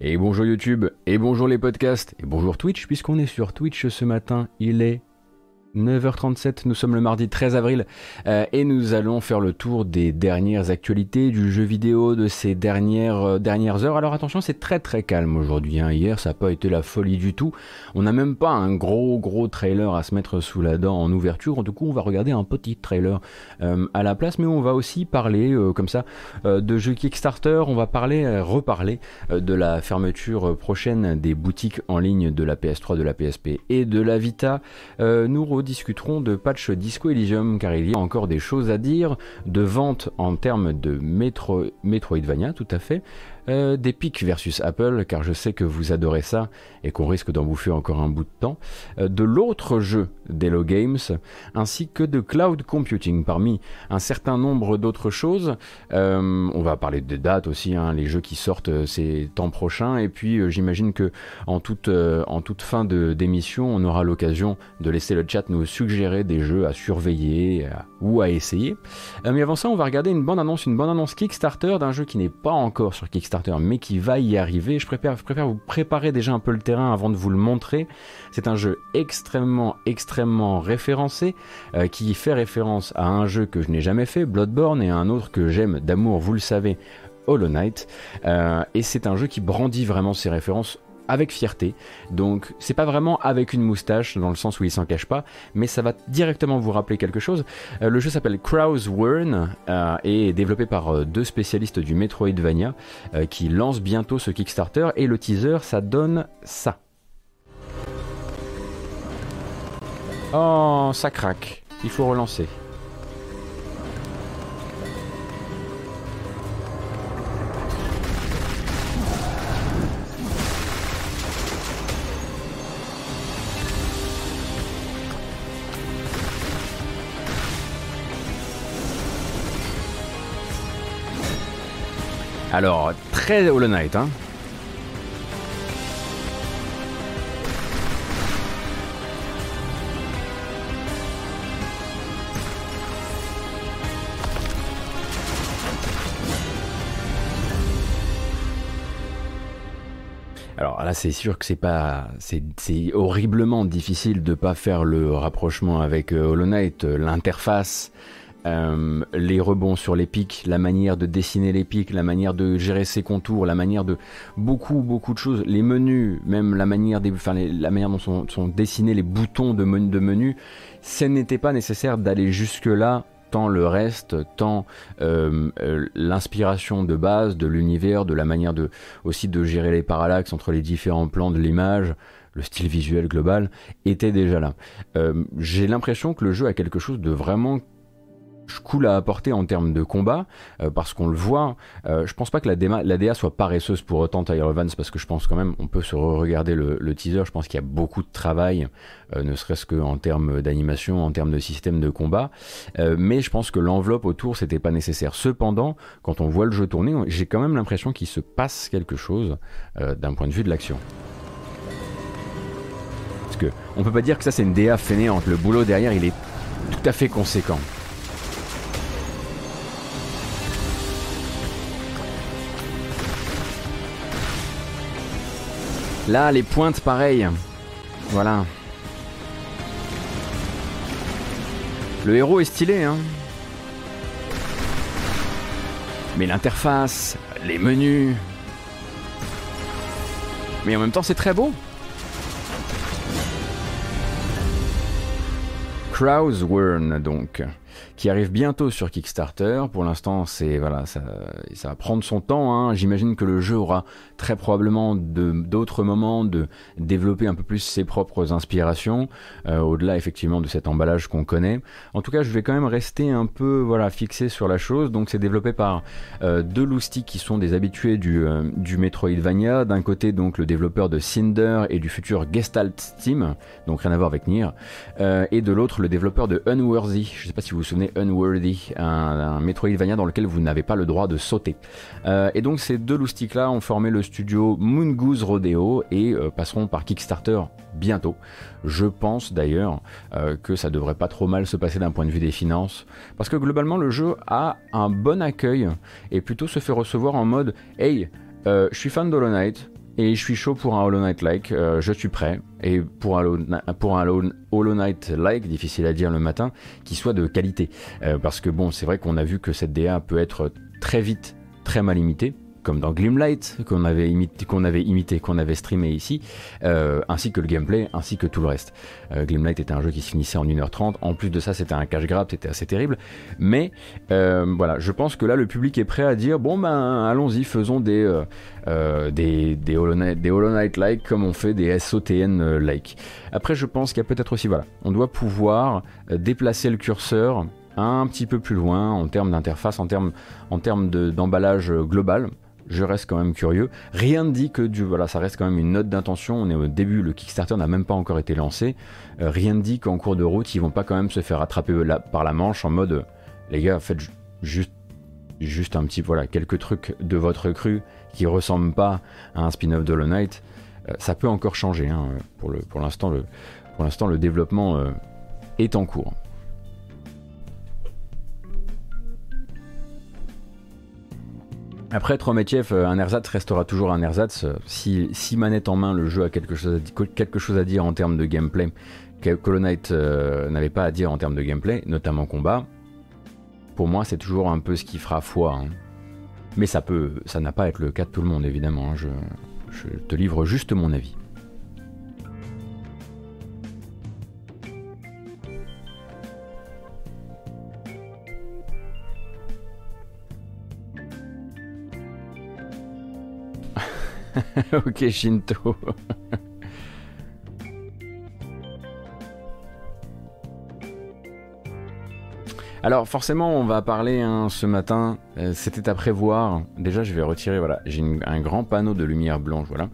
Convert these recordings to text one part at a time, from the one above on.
Et bonjour YouTube, et bonjour les podcasts, et bonjour Twitch, puisqu'on est sur Twitch ce matin, il est 9h37, nous sommes le mardi 13 avril euh, et nous allons faire le tour des dernières actualités du jeu vidéo de ces dernières, euh, heures. Alors attention, c'est très très calme aujourd'hui. Hein. Hier, ça n'a pas été la folie du tout. On n'a même pas un gros gros trailer à se mettre sous la dent en ouverture. Du coup, on va regarder un petit trailer euh, à la place, mais on va aussi parler comme ça de jeux Kickstarter. On va parler, reparler de la fermeture prochaine des boutiques en ligne de la PS3, de la PSP et de la Vita. nous discuterons de patch Disco Elysium car il y a encore des choses à dire, de vente en termes de Metro, Metroidvania tout à fait, euh, d'Epic versus Apple, car je sais que vous adorez ça et qu'on risque d'en bouffer encore un bout de temps, euh, de l'autre jeu d'Hello Games, ainsi que de cloud computing parmi un certain nombre d'autres choses. Euh, on va parler des dates aussi, hein, les jeux qui sortent ces temps prochains, et puis j'imagine que en toute, en toute fin d'émission, on aura l'occasion de laisser le chat nous suggérer des jeux à surveiller ou à essayer. mais avant ça, on va regarder une bande annonce, une bande annonce Kickstarter d'un jeu qui n'est pas encore sur Kickstarter mais qui va y arriver. Je préfère, préfère vous préparer déjà un peu le terrain avant de vous le montrer. C'est un jeu extrêmement, extrêmement référencé, euh, qui fait référence à un jeu que je n'ai jamais fait, Bloodborne, et à un autre que j'aime d'amour, vous le savez, Hollow Knight. Euh, et c'est un jeu qui brandit vraiment ses références avec fierté. Donc c'est pas vraiment avec une moustache dans le sens où il s'en cache pas, mais ça va directement vous rappeler quelque chose. Euh, le jeu s'appelle Krause Wern euh, et est développé par euh, deux spécialistes du Metroidvania qui lancent bientôt ce Kickstarter et le teaser ça donne ça. Oh, ça craque. Il faut relancer. Alors, très Hollow Knight, hein. Alors là, c'est sûr que c'est pas, c'est horriblement difficile de pas faire le rapprochement avec euh, Hollow Knight, l'interface, euh, les rebonds sur les pics, la manière de dessiner les pics, la manière de gérer ses contours, la manière de beaucoup beaucoup de choses, les menus, même la manière, enfin, la manière dont sont, dessinés les boutons de, menu, de ce n'était pas nécessaire d'aller jusque là tant le reste, tant euh, euh, l'inspiration de base de l'univers, de la manière de aussi de gérer les parallaxes entre les différents plans de l'image, le style visuel global était déjà là. J'ai l'impression que le jeu a quelque chose de vraiment cool à apporter en termes de combat, euh, parce qu'on le voit. Euh, je pense pas que la, DA, soit paresseuse pour autant Tyler Evans, parce que je pense quand même, on peut se re-regarder le, teaser, je pense qu'il y a beaucoup de travail, euh, ne serait-ce qu'en termes d'animation, en termes de système de combat, mais je pense que l'enveloppe autour, c'était pas nécessaire. Cependant, quand on voit le jeu tourner, j'ai quand même l'impression qu'il se passe quelque chose d'un point de vue de l'action. Parce que on peut pas dire que ça c'est une DA fainéante, le boulot derrière il est tout à fait conséquent. Là, les pointes, pareil. Voilà. Le héros est stylé, hein. Mais l'interface, les menus. Mais en même temps, c'est très beau. Krausswern, donc qui arrive bientôt sur Kickstarter. Pour l'instant, c'est voilà, ça, ça, va prendre son temps. Hein. J'imagine que le jeu aura très probablement d'autres moments de développer un peu plus ses propres inspirations, euh, au-delà effectivement de cet emballage qu'on connaît. En tout cas, je vais quand même rester un peu voilà fixé sur la chose. Donc, c'est développé par euh, deux loustiques qui sont des habitués du, euh, du Metroidvania. D'un côté, donc le développeur de Cinder et du futur Gestalt Team, donc rien à voir avec Nier, et de l'autre le développeur de Unworthy. Je sais pas si vous vous souvenez Unworthy, un, Metroidvania dans lequel vous n'avez pas le droit de sauter. Euh, et donc ces deux loustiques-là ont formé le studio Moon Goose Rodeo et euh, passeront par Kickstarter bientôt. Je pense d'ailleurs euh, que ça devrait pas trop mal se passer d'un point de vue des finances, parce que globalement le jeu a un bon accueil et plutôt se fait recevoir en mode Hey, je suis fan d'Hollow Knight, et je suis chaud pour un Hollow Knight-like, je suis prêt. Et pour un, pour Hollow Knight-like, difficile à dire le matin, qui soit de qualité. parce que bon, c'est vrai qu'on a vu que cette DA peut être très vite très mal imitée comme dans Glimlight, qu'on avait imité, qu'on avait imité, qu'on avait streamé ici, euh, ainsi que le gameplay, ainsi que tout le reste. Euh, Glimlight était un jeu qui se finissait en 1h30. En plus de ça, c'était un cash grab, c'était assez terrible. Mais euh, voilà, je pense que là, le public est prêt à dire bon ben, allons-y, faisons des des des Hollow Knight, like comme on fait des SOTN like. Après, je pense qu'il y a peut-être aussi voilà, on doit pouvoir déplacer le curseur un petit peu plus loin en termes d'interface, en termes, en termes d'emballage global je reste quand même curieux. Rien ne dit que du, voilà, ça reste quand même une note d'intention. On est au début, le Kickstarter n'a même pas encore été lancé. Euh, rien ne dit qu'en cours de route, ils vont pas quand même se faire attraper par la manche en mode, les gars, faites juste, juste un petit, voilà, quelques trucs de votre cru qui ressemblent pas à un spin-off de Hollow Knight. Euh, ça peut encore changer. Hein, pour l'instant, le développement euh, est en cours. Après, Trometiev, euh, un ersatz restera toujours un ersatz. Si, si, manette en main, le jeu a quelque chose à, dire en termes de gameplay, que Knight euh, n'avait pas à dire en termes de gameplay, notamment combat, pour moi, c'est toujours un peu ce qui fera foi. Hein. Mais ça peut, ça n'a pas à être le cas de tout le monde, évidemment. Hein. Je te livre juste mon avis. ok, Shinto. Alors forcément, on va parler hein, ce matin. Euh, c'était à prévoir. Déjà, je vais retirer. Voilà, j'ai un grand panneau de lumière blanche. Voilà.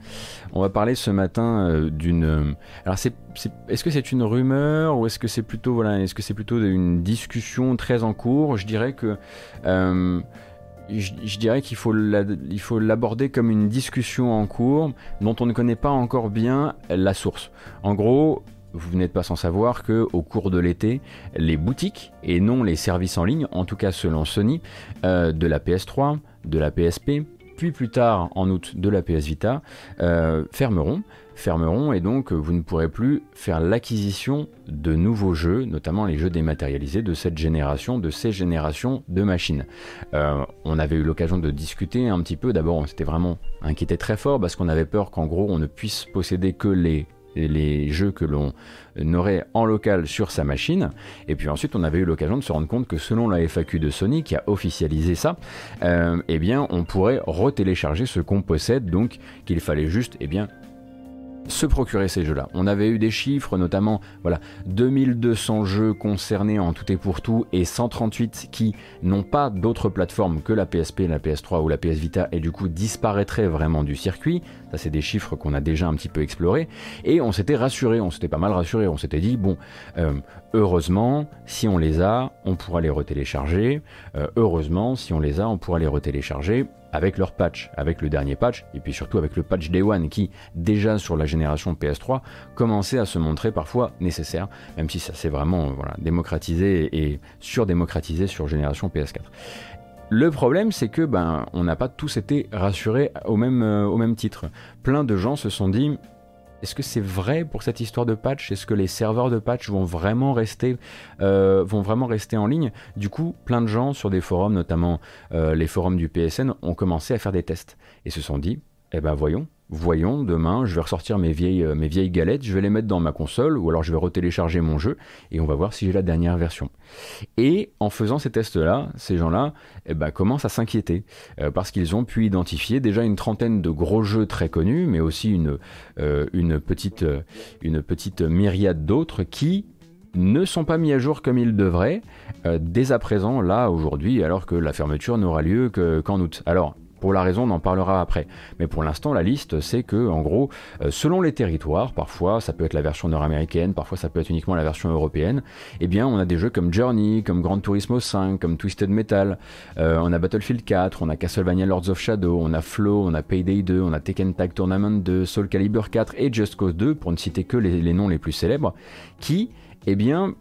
On va parler ce matin euh, d'une. alors, c'est, est, ce que c'est une rumeur ou est-ce que c'est plutôt voilà, est-ce que c'est plutôt une discussion très en cours? Je dirais que. Je, dirais qu'il faut l'aborder comme une discussion en cours dont on ne connaît pas encore bien la source. En gros, vous n'êtes pas sans savoir que au cours de l'été, les boutiques et non les services en ligne, en tout cas selon Sony, euh, de la PS3, de la PSP, puis plus tard en août de la PS Vita, euh, fermeront fermeront et donc vous ne pourrez plus faire l'acquisition de nouveaux jeux, notamment les jeux dématérialisés de cette génération, de ces générations de machines. Euh, on avait eu l'occasion de discuter un petit peu, d'abord on s'était vraiment inquiété très fort parce qu'on avait peur qu'en gros on ne puisse posséder que les jeux que l'on n'aurait en local sur sa machine. Et puis ensuite, on avait eu l'occasion de se rendre compte que selon la FAQ de Sony, qui a officialisé ça, euh, eh bien, on pourrait retélécharger ce qu'on possède, donc qu'il fallait juste, eh bien, se procurer ces jeux-là. On avait eu des chiffres, notamment voilà, 2200 jeux concernés en tout et pour tout et 138 qui n'ont pas d'autres plateformes que la PSP, la PS3 ou la PS Vita et du coup disparaîtraient vraiment du circuit. Ça, c'est des chiffres qu'on a déjà un petit peu explorés et on s'était rassuré, on s'était pas mal rassuré, on s'était dit bon, euh, heureusement, si on les a, on pourra les retélécharger. Euh, heureusement, si on les a, on pourra les retélécharger avec leur patch, avec le dernier patch, et puis surtout avec le patch Day One qui, déjà sur la génération PS3, commençait à se montrer parfois nécessaire, même si ça s'est vraiment voilà, démocratisé et surdémocratisé sur génération PS4. Le problème, c'est que ben, on n'a pas tous été rassurés au même, euh, au même titre. Plein de gens se sont dit est-ce que c'est vrai pour cette histoire de patch? Est-ce que les serveurs de patch vont vraiment rester, euh, en ligne? Du coup, plein de gens sur des forums, notamment euh, les forums du PSN, ont commencé à faire des tests et se sont dit, eh ben voyons, voyons, demain, je vais ressortir mes vieilles, euh, mes vieilles galettes, je vais les mettre dans ma console, ou alors je vais retélécharger mon jeu, et on va voir si j'ai la dernière version. Et en faisant ces tests-là, ces gens-là eh ben, commencent à s'inquiéter, euh, parce qu'ils ont pu identifier déjà une trentaine de gros jeux très connus, mais aussi une, euh, petite myriade d'autres qui ne sont pas mis à jour comme ils devraient dès à présent, là, aujourd'hui, alors que la fermeture n'aura lieu qu'en août. Alors, pour la raison, on en parlera après. Mais pour l'instant, la liste, c'est que, en gros, euh, selon les territoires, parfois ça peut être la version nord-américaine, parfois ça peut être uniquement la version européenne, eh bien, on a des jeux comme Journey, comme Gran Turismo 5, comme Twisted Metal, euh, on a Battlefield 4, on a Castlevania Lords of Shadow, on a Flow, on a Payday 2, on a Tekken Tag Tournament 2, Soul Calibur 4 et Just Cause 2, pour ne citer que les, noms les plus célèbres, qui, eh bien,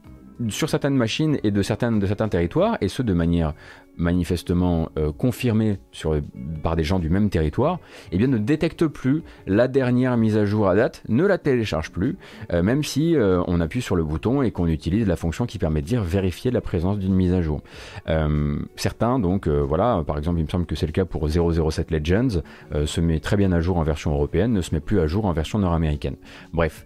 sur certaines machines et de, certains, de certains territoires, et ce de manière manifestement euh, confirmé sur, par des gens du même territoire, eh bien ne détecte plus la dernière mise à jour à date, ne la télécharge plus, euh, même si euh, on appuie sur le bouton et qu'on utilise la fonction qui permet de dire vérifier la présence d'une mise à jour. certains, donc voilà, par exemple, il me semble que c'est le cas pour 007 Legends, se met très bien à jour en version européenne, ne se met plus à jour en version nord-américaine. Bref,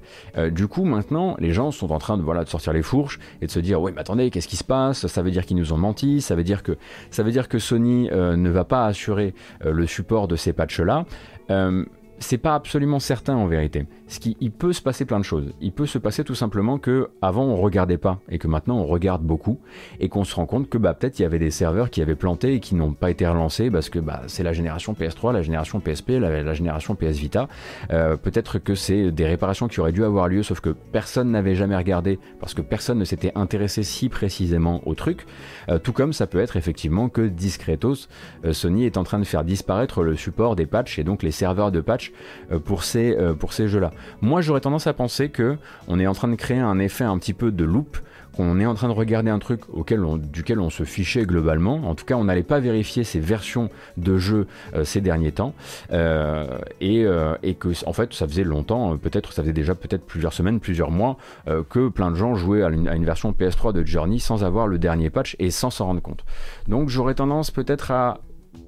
du coup maintenant, les gens sont en train de voilà de sortir les fourches et de se dire oui mais attendez, qu'est-ce qui se passe? Ça veut dire qu'ils nous ont menti, ça veut dire que ça veut dire que Sony euh, ne va pas assurer euh, le support de ces patchs-là. Euh, c'est pas absolument certain en vérité. Ce qui, il peut se passer plein de choses. Il peut se passer tout simplement que avant on regardait pas et que maintenant on regarde beaucoup et qu'on se rend compte que bah peut-être il y avait des serveurs qui avaient planté et qui n'ont pas été relancés parce que bah c'est la génération PS3, la génération PSP, la, génération PS Vita. Euh, peut-être que c'est des réparations qui auraient dû avoir lieu sauf que personne n'avait jamais regardé parce que personne ne s'était intéressé si précisément au truc. Euh, tout comme ça peut être effectivement que discretos, euh, Sony est en train de faire disparaître le support des patchs et donc les serveurs de patch pour ces pour ces jeux-là. Moi, j'aurais tendance à penser que on est en train de créer un effet un petit peu de loop qu'on est en train de regarder un truc auquel duquel on se fichait globalement. En tout cas, on n'allait pas vérifier ces versions de jeux euh, ces derniers temps. Euh, euh, et, que, en fait, ça faisait longtemps, peut-être, ça faisait déjà peut-être plusieurs semaines, plusieurs mois, que plein de gens jouaient à une, version PS3 de Journey sans avoir le dernier patch et sans s'en rendre compte. Donc, j'aurais tendance peut-être à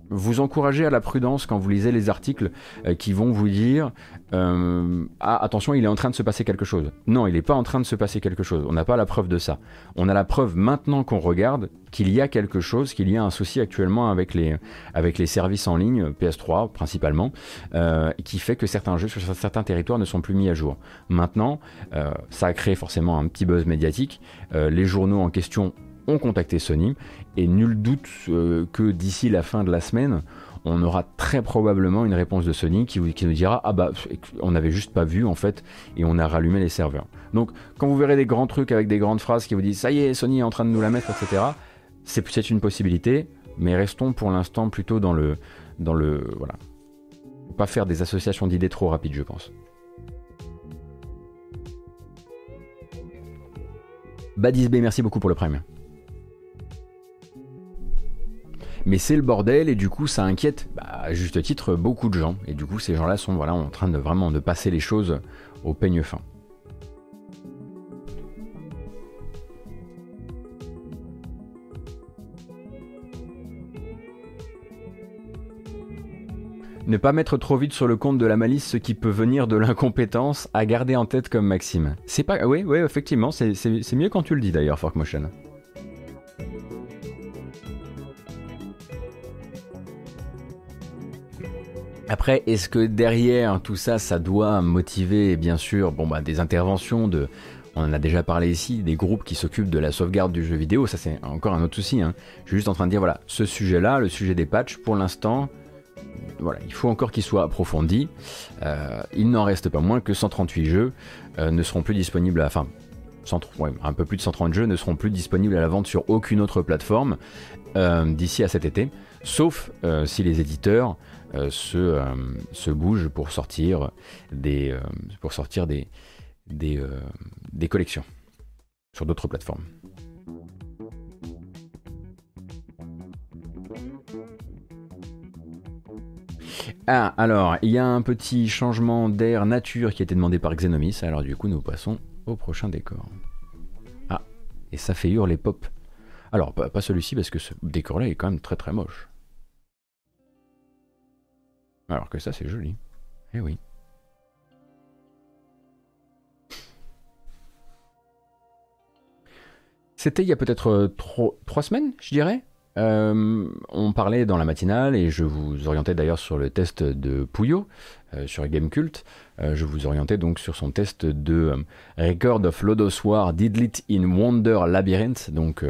vous encourager à la prudence quand vous lisez les articles qui vont vous dire euh, ah, attention, il est en train de se passer quelque chose. Non, il n'est pas en train de se passer quelque chose. On n'a pas la preuve de ça. On a la preuve maintenant qu'on regarde qu'il y a quelque chose, qu'il y a un souci actuellement avec les, services en ligne, PS3 principalement, euh, qui fait que certains jeux sur certains territoires ne sont plus mis à jour. Maintenant, euh, ça a créé forcément un petit buzz médiatique. les journaux en question ont contacté Sony et nul doute que d'ici la fin de la semaine, on aura très probablement une réponse de Sony qui, nous dira ah bah on n'avait juste pas vu en fait et on a rallumé les serveurs. Donc quand vous verrez des grands trucs avec des grandes phrases qui vous disent ça y est Sony est en train de nous la mettre etc. C'est peut-être une possibilité, mais restons pour l'instant plutôt dans le dans le voilà. pas faire des associations d'idées trop rapides je pense. Badis B, merci beaucoup pour le prime. Mais c'est le bordel et du coup ça inquiète bah, à juste titre beaucoup de gens et du coup ces gens-là sont voilà en train de vraiment de passer les choses au peigne fin. Ne pas mettre trop vite sur le compte de la malice ce qui peut venir de l'incompétence à garder en tête comme maxime. C'est pas. Oui, oui, effectivement, c'est mieux quand tu le dis d'ailleurs, Forkmotion. Après, est-ce que derrière tout ça, ça doit motiver, bien sûr, bon, bah, des interventions de. On en a déjà parlé ici, des groupes qui s'occupent de la sauvegarde du jeu vidéo, ça c'est encore un autre souci. Hein. Je suis juste en train de dire, voilà, ce sujet-là, le sujet des patchs, pour l'instant, voilà, il faut encore qu'il soit approfondi. Euh, il n'en reste pas moins que 138 jeux euh, ne seront plus disponibles, à, enfin, un peu plus de 130 jeux ne seront plus disponibles à la vente sur aucune autre plateforme euh, d'ici à cet été, sauf si les éditeurs se, euh, se bougent pour sortir des, euh, pour sortir des, des, des collections sur d'autres plateformes. Ah, alors, il y a un petit changement d'air nature qui a été demandé par Xenomis, alors du coup nous passons au prochain décor. Ah, et ça fait hurler pop. Alors, pas celui-ci parce que ce décor-là est quand même très très moche. Alors que ça, c'est joli. Eh oui. C'était il y a peut-être euh, trois semaines, je dirais. Euh, on parlait dans la matinale et je vous orientais d'ailleurs sur le test de Puyo euh, sur Gamecult. je vous orientais donc sur son test de Record of Lodos War Didlit in Wonder Labyrinth, donc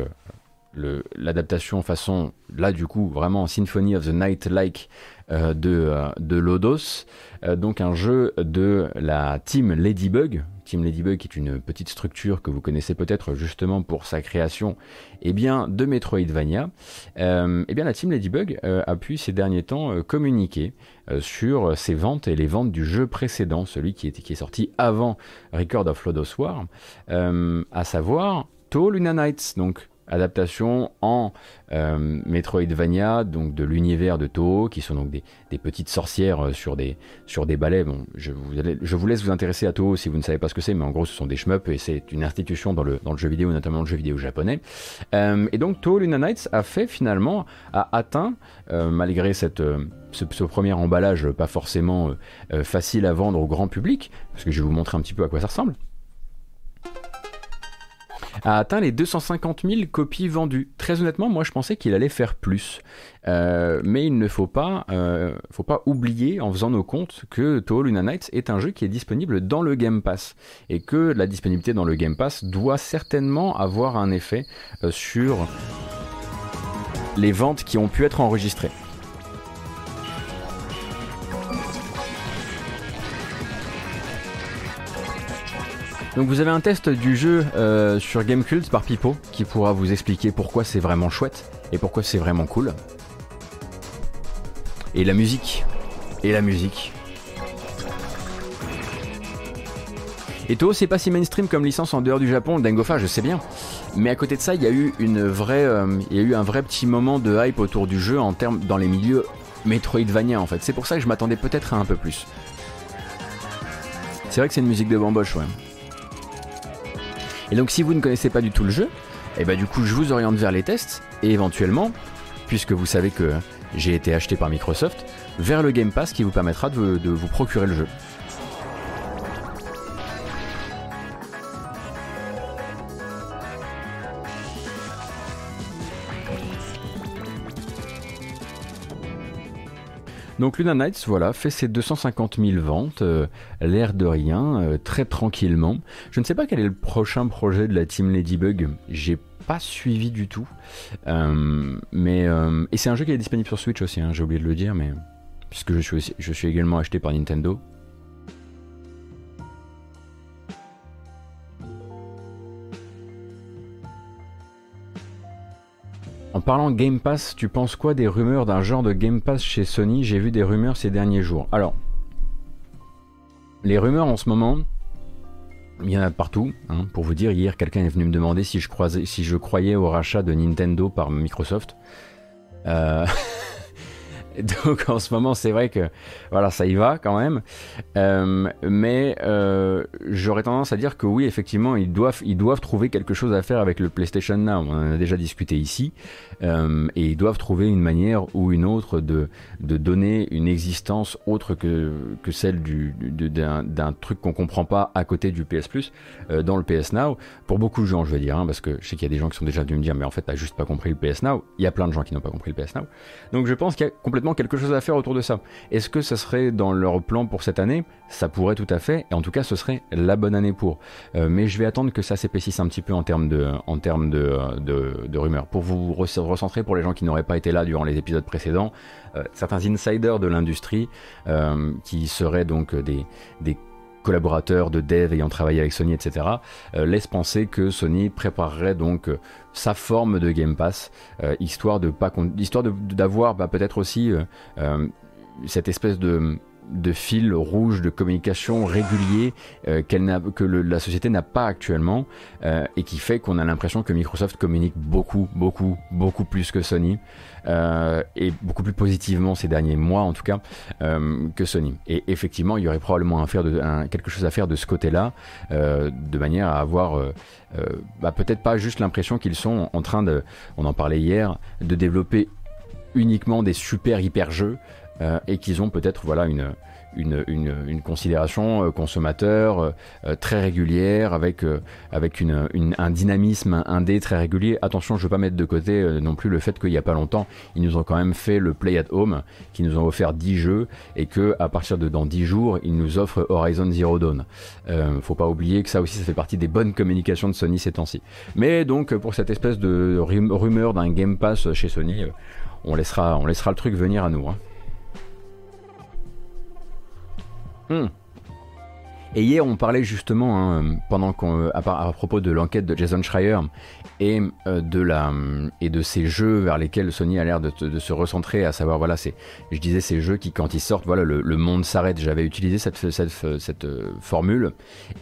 l'adaptation façon, là du coup, vraiment Symphony of the Night-like euh, de, euh, de, Lodos, euh, donc un jeu de la team Ladybug. Team Ladybug est une petite structure que vous connaissez peut-être justement pour sa création eh bien, de Metroidvania. et eh bien, la team Ladybug a pu ces derniers temps communiquer sur ses ventes et les ventes du jeu précédent, celui qui est sorti avant Record of Lodos War, à savoir To Luna Nights, donc adaptation en euh, Metroidvania, donc de l'univers de Toho, qui sont donc des, petites sorcières euh, sur des, sur des balais. Bon, je vous, laisse vous intéresser à Toho si vous ne savez pas ce que c'est, mais en gros, ce sont des shmups et c'est une institution dans le, dans le jeu vidéo, notamment le jeu vidéo japonais. Euh, et donc, Toho Luna Nights a fait finalement, a atteint, malgré cette, ce, ce, premier emballage pas forcément facile à vendre au grand public, parce que je vais vous montrer un petit peu à quoi ça ressemble a atteint les 250 000 copies vendues. Très honnêtement, moi je pensais qu'il allait faire plus. Euh, mais il ne faut pas, euh, faut pas oublier en faisant nos comptes que Toho Luna Nights est un jeu qui est disponible dans le Game Pass et que la disponibilité dans le Game Pass doit certainement avoir un effet euh, sur les ventes qui ont pu être enregistrées. Donc vous avez un test du jeu euh, sur Gamecult par Pipo qui pourra vous expliquer pourquoi c'est vraiment chouette et pourquoi c'est vraiment cool. Et la musique. Et la musique. Et Toho, c'est pas si mainstream comme licence en dehors du Japon, Dangofa, je sais bien. Mais à côté de ça, il y a eu une vraie, euh, il y a eu un vrai petit moment de hype autour du jeu en termes dans les milieux Metroidvania en fait. C'est pour ça que je m'attendais peut-être à un peu plus. C'est vrai que c'est une musique de bamboche, ouais. Et donc si vous ne connaissez pas du tout le jeu, et eh bah ben, du coup je vous oriente vers les tests et éventuellement, puisque vous savez que j'ai été acheté par Microsoft, vers le Game Pass qui vous permettra de vous procurer le jeu. Donc Luna Nights, voilà, fait ses 250 000 ventes, euh, l'air de rien, euh, très tranquillement. Je ne sais pas quel est le prochain projet de la team Ladybug, j'ai pas suivi du tout. Euh, mais et c'est un jeu qui est disponible sur Switch aussi, hein, j'ai oublié de le dire, mais puisque je suis, je suis également acheté par Nintendo. En parlant Game Pass, tu penses quoi des rumeurs d'un genre de Game Pass chez Sony? J'ai vu des rumeurs ces derniers jours. Alors, les rumeurs en ce moment, il y en a partout. Hein. Pour vous dire, hier, quelqu'un est venu me demander si je, croisais, si je croyais au rachat de Nintendo par Microsoft. Euh... Donc en ce moment, c'est vrai que voilà, ça y va quand même. Euh, mais euh, j'aurais tendance à dire que oui, effectivement, ils doivent, ils doivent trouver quelque chose à faire avec le PlayStation Now. On en a déjà discuté ici. Euh, et ils doivent trouver une manière ou une autre de, de donner une existence autre que, que celle du, d'un, truc qu'on comprend pas à côté du PS Plus dans le PS Now. Pour beaucoup de gens, je veux dire, hein, parce que je sais qu'il y a des gens qui sont déjà venus me dire, mais en fait, t'as juste pas compris le PS Now. Il y a plein de gens qui n'ont pas compris le PS Now. Donc je pense qu'il y a complètement quelque chose à faire autour de ça. Est-ce que ça serait dans leur plan pour cette année? Ça pourrait tout à fait, et en tout cas ce serait la bonne année pour. Euh, mais je vais attendre que ça s'épaississe un petit peu en termes de, en termes de, rumeurs. Pour vous recentrer pour les gens qui n'auraient pas été là durant les épisodes précédents, euh, certains insiders de l'industrie euh, qui seraient donc des collaborateurs de dev ayant travaillé avec Sony, etc., euh, laisse penser que Sony préparerait donc euh, sa forme de Game Pass, euh, histoire de d'avoir bah, peut-être aussi cette espèce de de fil rouge de communication régulier euh, que la société n'a pas actuellement euh, et qui fait qu'on a l'impression que Microsoft communique beaucoup, beaucoup, beaucoup plus que Sony euh, et beaucoup plus positivement ces derniers mois en tout cas que Sony. Et effectivement, il y aurait probablement quelque chose à faire de ce côté-là de manière à avoir bah, peut-être pas juste l'impression qu'ils sont en train de, on en parlait hier, de développer uniquement des super hyper jeux euh, et qu'ils ont peut-être voilà une, une, une, considération euh, consommateur euh, très régulière avec, avec une, un dynamisme indé très régulier. Attention, je ne veux pas mettre de côté non plus le fait qu'il n'y a pas longtemps, ils nous ont quand même fait le Play at Home, qui nous ont offert 10 jeux et que à partir de dans 10 jours, ils nous offrent Horizon Zero Dawn. Euh, faut pas oublier que ça aussi, ça fait partie des bonnes communications de Sony ces temps-ci. Mais donc, pour cette espèce de rumeur d'un Game Pass chez Sony, on laissera, on laissera le truc venir à nous. Hein. Hmm. Et hier, on parlait justement, hein, qu'on, à, propos de l'enquête de Jason Schreier et euh, et de ces jeux vers lesquels Sony a l'air de, se recentrer, à savoir voilà, je disais ces jeux qui quand ils sortent, voilà, le, monde s'arrête. J'avais utilisé cette, euh, formule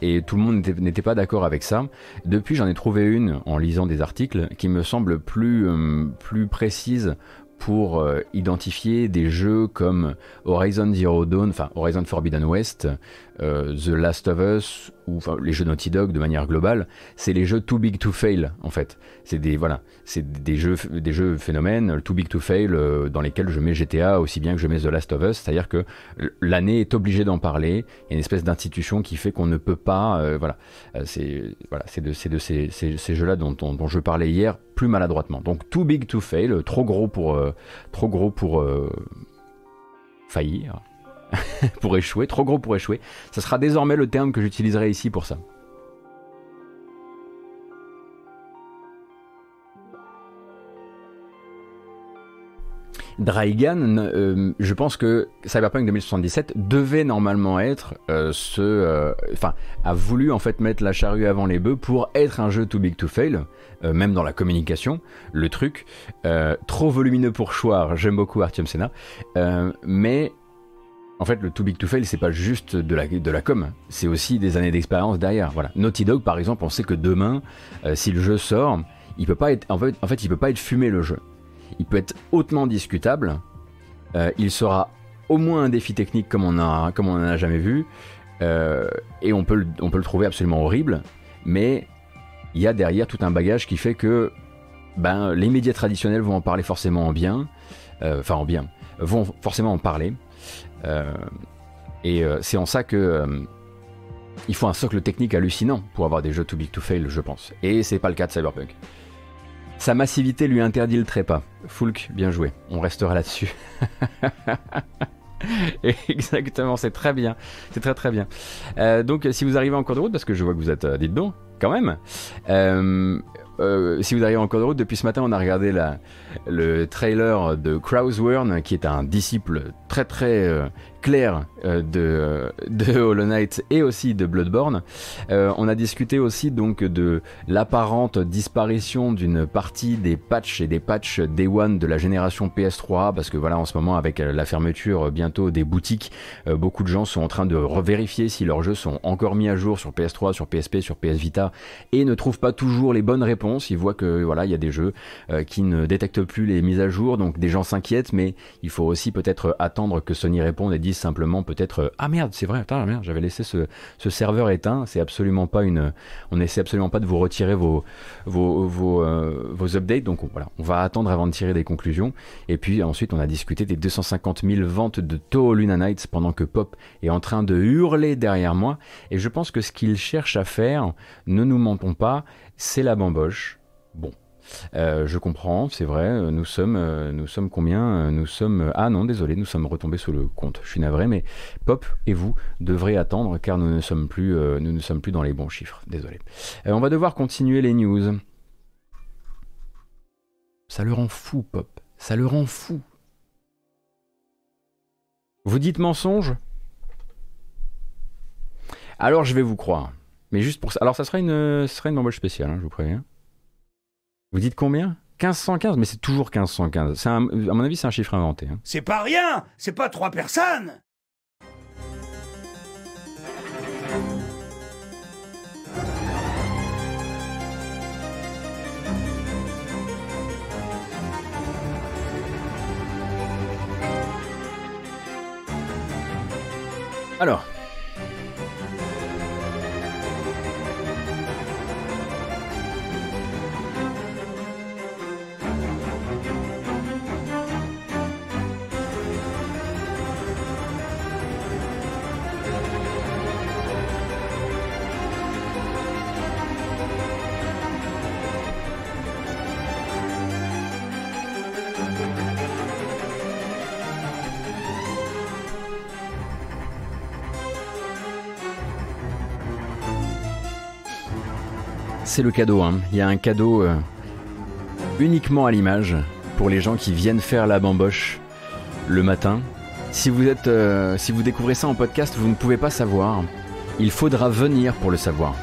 et tout le monde n'était pas d'accord avec ça. Depuis, j'en ai trouvé une en lisant des articles qui me semble plus euh, plus précise pour euh, identifier des jeux comme Horizon Zero Dawn, enfin Horizon Forbidden West, euh, The Last of Us ou les jeux Naughty Dog de manière globale, c'est les jeux too big to fail en fait. C'est des voilà, c'est des jeux des jeux phénomènes too big to fail euh, dans lesquels je mets GTA aussi bien que je mets The Last of Us, c'est-à-dire que l'année est obligée d'en parler, il y a une espèce d'institution qui fait qu'on ne peut pas euh, voilà, c'est voilà, c'est de, de ces, ces, ces jeux-là dont, dont, dont, je parlais hier plus maladroitement. Donc too big to fail, trop gros pour trop gros pour faillir. pour échouer, trop gros pour échouer. Ça sera désormais le terme que j'utiliserai ici pour ça. Drygan, euh, je pense que Cyberpunk 2077 devait normalement être euh, ce, euh, enfin, a voulu en fait mettre la charrue avant les bœufs pour être un jeu too big to fail, même dans la communication, le truc trop volumineux pour choir. J'aime beaucoup Artyom Senna, mais en fait, le too big to fail, c'est pas juste de la, de la com, c'est aussi des années d'expérience derrière. Voilà. Naughty Dog, par exemple, on sait que demain, euh, si le jeu sort, il peut pas être, en fait, en fait, il peut pas être fumé le jeu. Il peut être hautement discutable. Euh, il sera au moins un défi technique comme on a, comme on en a jamais vu, euh, et on peut, le, on peut le trouver absolument horrible. Mais il y a derrière tout un bagage qui fait que, ben, les médias traditionnels vont en parler forcément en bien, enfin en bien, vont forcément en parler. Euh, et euh, c'est en ça que euh, il faut un socle technique hallucinant pour avoir des jeux too big to fail, je pense. Et c'est pas le cas de Cyberpunk. Sa massivité lui interdit le trépas. Fulk, bien joué. On restera là-dessus. Exactement, c'est très bien. C'est très très bien. Donc si vous arrivez en cours de route, parce que je vois que vous êtes, euh, dites donc, quand même. Si vous arrivez en cours de route, depuis ce matin, on a regardé le trailer de Krausswern, qui est un disciple très très clair euh, de, de Hollow Knight et aussi de Bloodborne. Euh, on a discuté aussi donc de l'apparente disparition d'une partie des patchs et des patchs Day One de la génération PS3 parce que voilà en ce moment avec la fermeture bientôt des boutiques, euh, beaucoup de gens sont en train de revérifier si leurs jeux sont encore mis à jour sur PS3, sur PSP, sur PS Vita et ne trouvent pas toujours les bonnes réponses. Ils voient que voilà il y a des jeux qui ne détectent plus les mises à jour donc des gens s'inquiètent mais il faut aussi peut-être attendre que Sony réponde et dise simplement peut-être euh, ah merde c'est vrai merde j'avais laissé ce, ce, serveur éteint. C'est absolument pas une on essaie absolument pas de vous retirer vos vos, vos, euh, vos updates donc voilà on va attendre avant de tirer des conclusions. Et puis ensuite on a discuté des 250 000 ventes de Toho Luna Nights pendant que Pop est en train de hurler derrière moi. Et je pense que ce qu'il cherche à faire ne nous mentons pas c'est la bamboche je comprends, c'est vrai. Euh, nous sommes, euh, nous sommes combien Nous sommes. Ah non, désolé, nous sommes retombés sous le compte. Je suis navré, mais Pop et vous devrez attendre car nous ne sommes plus, dans les bons chiffres. Désolé. on va devoir continuer les news. Ça le rend fou, Pop. Ça le rend fou. Vous dites mensonge? Alors je vais vous croire. Mais juste pour. Alors ça sera une, ça sera une embauche spéciale, hein, je vous préviens. Vous dites combien? 1515 Mais c'est toujours 1515. Un, à mon avis, c'est un chiffre inventé. Hein. C'est pas rien C'est pas trois personnes Alors, c'est le cadeau. Hein. Il y a un cadeau euh, uniquement à l'image pour les gens qui viennent faire la bamboche le matin. Si vous êtes, euh, si vous découvrez ça en podcast, vous ne pouvez pas savoir. Il faudra venir pour le savoir.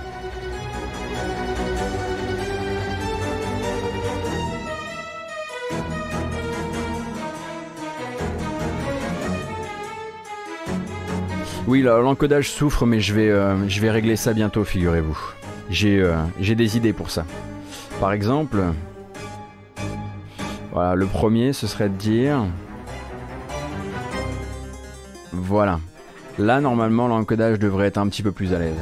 Oui, l'encodage souffre, mais je vais, euh, je vais régler ça bientôt, figurez-vous. Euh, j'ai des idées pour ça. Par exemple, voilà, le premier, ce serait de dire... Voilà. Là, normalement, l'encodage devrait être un petit peu plus à l'aise.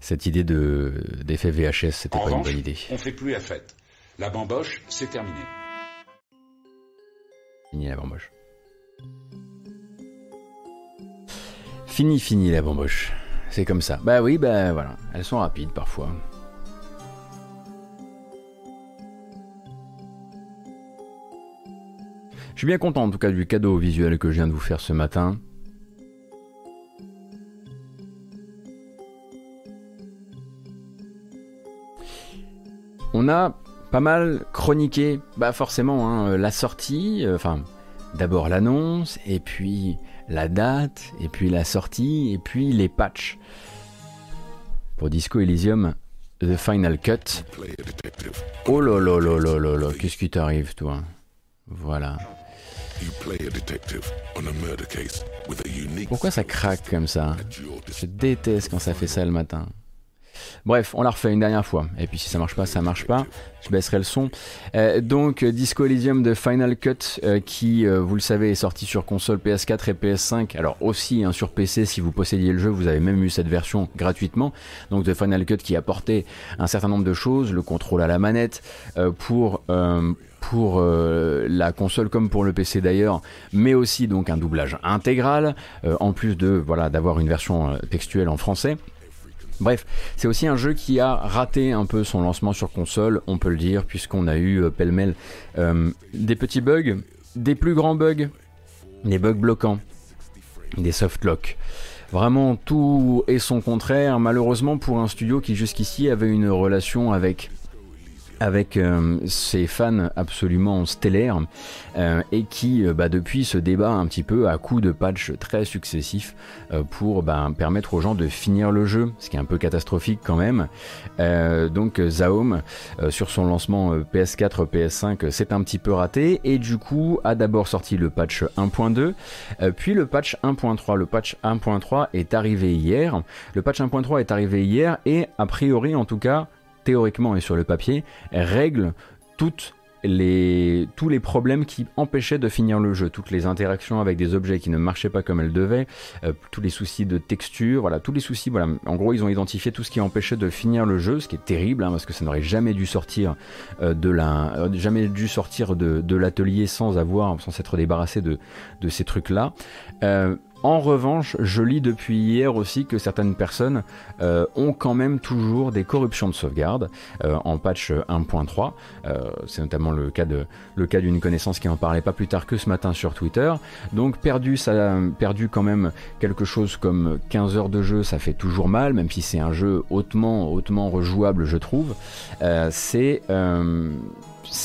Cette idée de d'effet VHS, c'était pas une bonne idée. On fait plus la fête. La bamboche, c'est terminé. Fini la bamboche. Fini, fini la bamboche. C'est comme ça. Bah oui, bah voilà. Elles sont rapides parfois. Je suis bien content en tout cas du cadeau visuel que je viens de vous faire ce matin. On a pas mal chroniqué, bah forcément, hein, la sortie, euh, enfin, d'abord l'annonce, et puis la date, et puis la sortie, et puis les patchs. Pour Disco Elysium, The Final Cut. Oh là, qu'est-ce qui t'arrive, toi? Voilà. Pourquoi ça craque comme ça? Je déteste quand ça fait ça le matin. Bref, on la refait une dernière fois. Et puis si ça marche pas, ça marche pas. Je baisserai le son. Euh, donc Disco Elysium de Final Cut, euh, qui, euh, vous le savez, est sorti sur console PS4 et PS5. Alors aussi hein, sur PC, si vous possédiez le jeu, vous avez même eu cette version gratuitement. Donc de Final Cut qui apportait un certain nombre de choses, le contrôle à la manette pour pour la console comme pour le PC d'ailleurs, mais aussi donc un doublage intégral, en plus de voilà d'avoir une version textuelle en français. Bref, c'est aussi un jeu qui a raté un peu son lancement sur console, on peut le dire, puisqu'on a eu euh, pêle-mêle euh, des petits bugs, des plus grands bugs, des bugs bloquants, des soft locks. Vraiment tout et son contraire, malheureusement pour un studio qui jusqu'ici avait une relation avec avec euh, ses fans absolument stellaires euh, et qui euh, bah, depuis se débat un petit peu à coups de patchs très successifs pour bah, permettre aux gens de finir le jeu, ce qui est un peu catastrophique quand même. donc Zaom sur son lancement PS4, PS5 c'est un petit peu raté et du coup a d'abord sorti le patch 1.2 puis le patch 1.3. Le patch 1.3 est arrivé hier. Le patch 1.3 est arrivé hier et a priori en tout cas théoriquement et sur le papier, règle tous les problèmes qui empêchaient de finir le jeu, toutes les interactions avec des objets qui ne marchaient pas comme elles devaient, euh, tous les soucis de texture, voilà, tous les soucis, voilà. En gros, ils ont identifié tout ce qui empêchait de finir le jeu, ce qui est terrible, hein, parce que ça n'aurait jamais dû sortir euh, de la, euh, jamais dû sortir l'atelier sans avoir, sans s'être débarrassé de, de ces trucs-là. En revanche, je lis depuis hier aussi que certaines personnes euh, ont quand même toujours des corruptions de sauvegarde euh, en patch 1.3. Euh, c'est notamment le cas d'une connaissance qui en parlait pas plus tard que ce matin sur Twitter. Donc perdu, ça perdu quand même quelque chose comme 15 heures de jeu, ça fait toujours mal, même si c'est un jeu hautement hautement rejouable, je trouve. c'est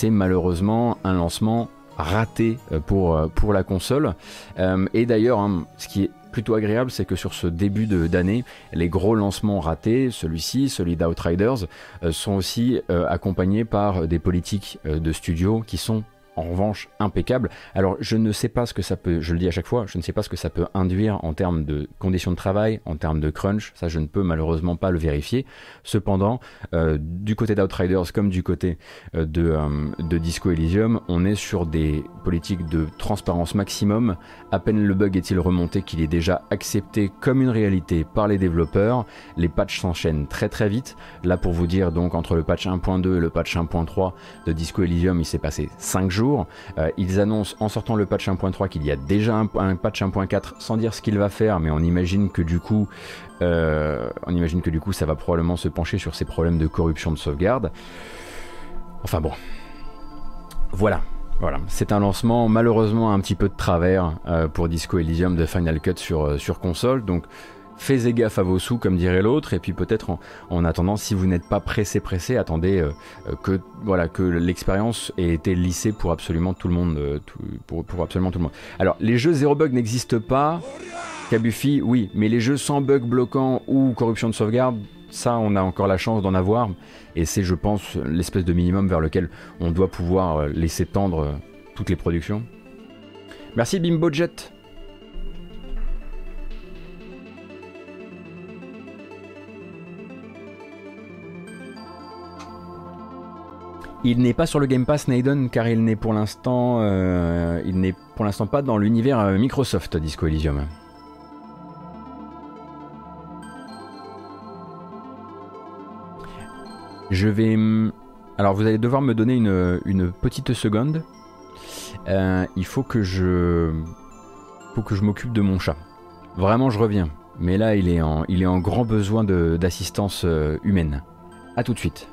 malheureusement un lancement raté euh, pour, euh, pour la console. Euh, et d'ailleurs, hein, ce qui est plutôt agréable, c'est que sur ce début d'année, les gros lancements ratés, celui-ci, celui d'Outriders, sont aussi accompagnés par des politiques de studio qui sont en revanche impeccable. Alors je ne sais pas ce que ça peut, je le dis à chaque fois, je ne sais pas ce que ça peut induire en termes de conditions de travail, en termes de crunch, ça je ne peux malheureusement pas le vérifier. Cependant, euh, du côté d'Outriders comme du côté euh, de, euh, de, Disco Elysium, on est sur des politiques de transparence maximum. À peine le bug est-il remonté qu'il est déjà accepté comme une réalité par les développeurs. Les patchs s'enchaînent très très vite. Là pour vous dire donc entre le patch 1.2 et le patch 1.3 de Disco Elysium, il s'est passé 5 jours. Euh, ils annoncent en sortant le patch 1.3 qu'il y a déjà un, patch 1.4 sans dire ce qu'il va faire, mais on imagine que du coup, euh, on imagine que du coup, ça va probablement se pencher sur ces problèmes de corruption de sauvegarde. Enfin bon, voilà. Voilà, c'est un lancement malheureusement un petit peu de travers euh, pour Disco Elysium de Final Cut sur, sur console, donc faites gaffe à vos sous, comme dirait l'autre, et puis peut-être en, attendant, si vous n'êtes pas pressé, pressé, attendez euh, euh, que voilà que l'expérience ait été lissée pour absolument tout le monde, euh, pour, absolument tout le monde. Alors, les jeux zéro bug n'existent pas. Kabufi, oui, mais les jeux sans bug bloquant ou corruption de sauvegarde, ça, on a encore la chance d'en avoir, et c'est, je pense, l'espèce de minimum vers lequel on doit pouvoir laisser tendre toutes les productions. Merci Bimbo Il n'est pas sur le Game Pass Naiden car il n'est pour l'instant euh, il n'est pour l'instant pas dans l'univers euh, Microsoft Disco Elysium. Je vais alors vous allez devoir me donner une, petite seconde. Euh, il faut que je faut que je m'occupe de mon chat. Vraiment je reviens. Mais là il est en, il est en grand besoin d'assistance humaine. A tout de suite.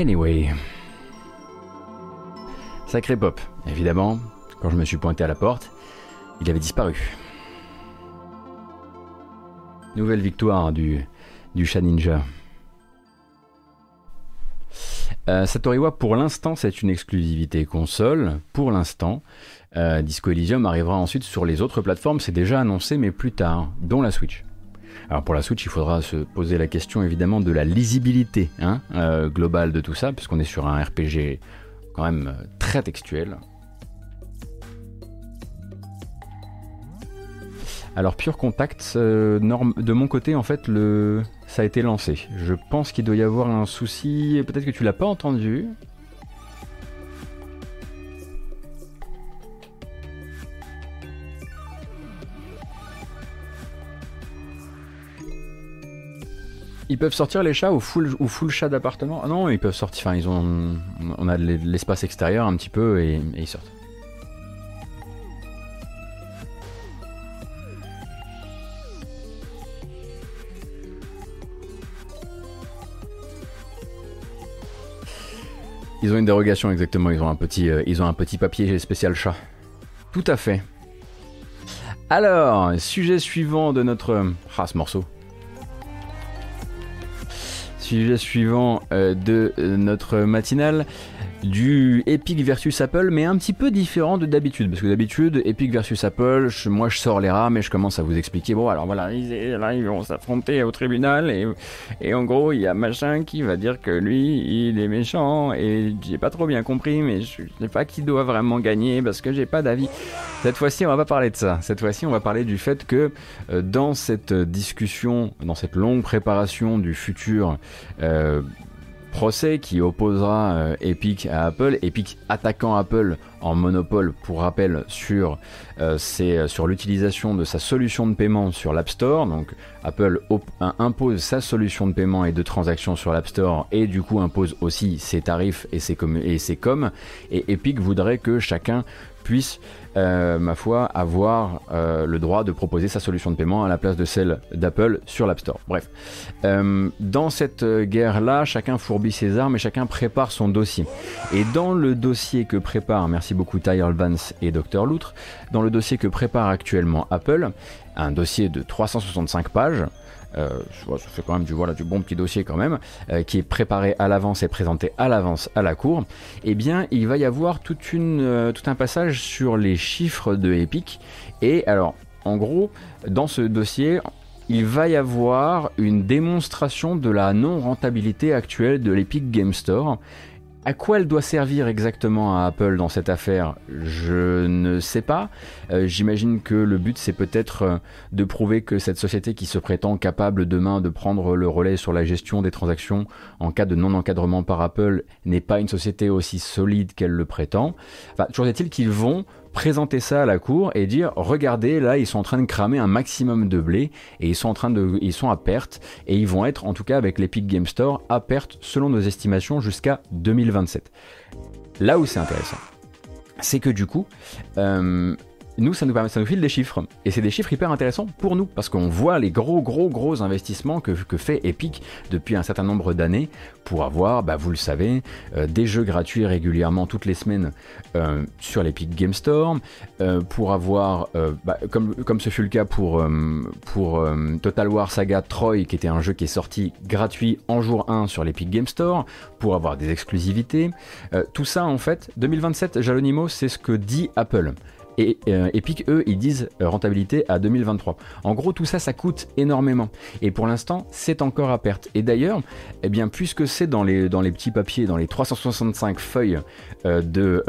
Anyway. Sacré pop, évidemment. Quand je me suis pointé à la porte, il avait disparu. Nouvelle victoire du, du chat ninja. Euh, Satoriwa, pour l'instant, c'est une exclusivité console. Pour l'instant, euh, Disco Elysium arrivera ensuite sur les autres plateformes. C'est déjà annoncé, mais plus tard, dont la Switch. Alors pour la Switch, il faudra se poser la question évidemment de la lisibilité hein, euh, globale de tout ça, puisqu'on est sur un RPG quand même euh, très textuel. Alors Pure Contact, euh, de mon côté en fait, le... ça a été lancé. Je pense qu'il doit y avoir un souci, peut-être que tu l'as pas entendu. Ils peuvent sortir les chats au full, ou full chat d'appartement? Ah Non, ils peuvent sortir. Enfin, ils ont. On a l'espace extérieur un petit peu et, ils sortent. Ils ont une dérogation exactement. Ils ont un petit, euh, ils ont un petit papier spécial chat. Tout à fait. Alors, sujet suivant de notre. Ah, ce morceau. Suivant euh, de euh, notre matinale du Epic versus Apple, mais un petit peu différent de d'habitude. Parce que d'habitude, Epic versus Apple, moi je sors les rames et je commence à vous expliquer. Bon, alors voilà, ils, là, vont s'affronter au tribunal et, et en gros, il y a machin qui va dire que lui, il est méchant et j'ai pas trop bien compris, mais je sais pas qui doit vraiment gagner parce que j'ai pas d'avis. Cette fois-ci, on va pas parler de ça. Cette fois-ci, on va parler du fait que euh, dans cette discussion, dans cette longue préparation du futur euh, procès qui opposera euh, Epic à Apple, Epic attaquant Apple en monopole, pour rappel, sur, euh, sur l'utilisation de sa solution de paiement sur l'App Store. Donc Apple impose sa solution de paiement et de transaction sur l'App Store et du coup impose aussi ses tarifs et ses, com et ses coms. Et Epic voudrait que chacun puisse, euh, ma foi, avoir euh, le droit de proposer sa solution de paiement à la place de celle d'Apple sur l'App Store. Bref, euh, dans cette guerre-là, chacun fourbit ses armes et chacun prépare son dossier. Et dans le dossier que prépare, merci beaucoup Tyrell Vance et Dr Loutre, dans le dossier que prépare actuellement Apple, un dossier de 365 pages, euh, ça fait quand même du, voilà, du bon petit dossier quand même, euh, qui est préparé à l'avance et présenté à l'avance à la cour, eh bien il va y avoir euh, tout un passage sur les chiffres de Epic. Et alors, en gros, dans ce dossier, il va y avoir une démonstration de la non-rentabilité actuelle de l'Epic Game Store. À quoi elle doit servir exactement à Apple dans cette affaire? Je ne sais pas. Euh, j'imagine que le but c'est peut-être euh, de prouver que cette société qui se prétend capable demain de prendre le relais sur la gestion des transactions en cas de non-encadrement par Apple n'est pas une société aussi solide qu'elle le prétend. Enfin, toujours est-il qu'ils vont présenter ça à la cour et dire regardez là ils sont en train de cramer un maximum de blé et ils sont en train de ils sont à perte et ils vont être en tout cas avec l'Epic Game Store à perte selon nos estimations jusqu'à 2027. Là où c'est intéressant, c'est que du coup, euh, nous, ça nous permet, ça nous file des chiffres. Et c'est des chiffres hyper intéressants pour nous, parce qu'on voit les gros, gros, gros investissements que, fait Epic depuis un certain nombre d'années pour avoir, bah, vous le savez, euh, des jeux gratuits régulièrement toutes les semaines euh, sur l'Epic Game Store, euh, pour avoir, bah, comme, ce fut le cas pour, pour Total War Saga Troy, qui était un jeu qui est sorti gratuit en jour 1 sur l'Epic Game Store, pour avoir des exclusivités. tout ça, en fait, 2027, Jalonimo, c'est ce que dit Apple. Et euh, Epic, eux, ils disent euh, rentabilité à 2023. En gros, tout ça, ça coûte énormément. Et pour l'instant, c'est encore à perte. Et d'ailleurs, eh bien, puisque c'est dans les, petits papiers, dans les 365 feuilles euh, de,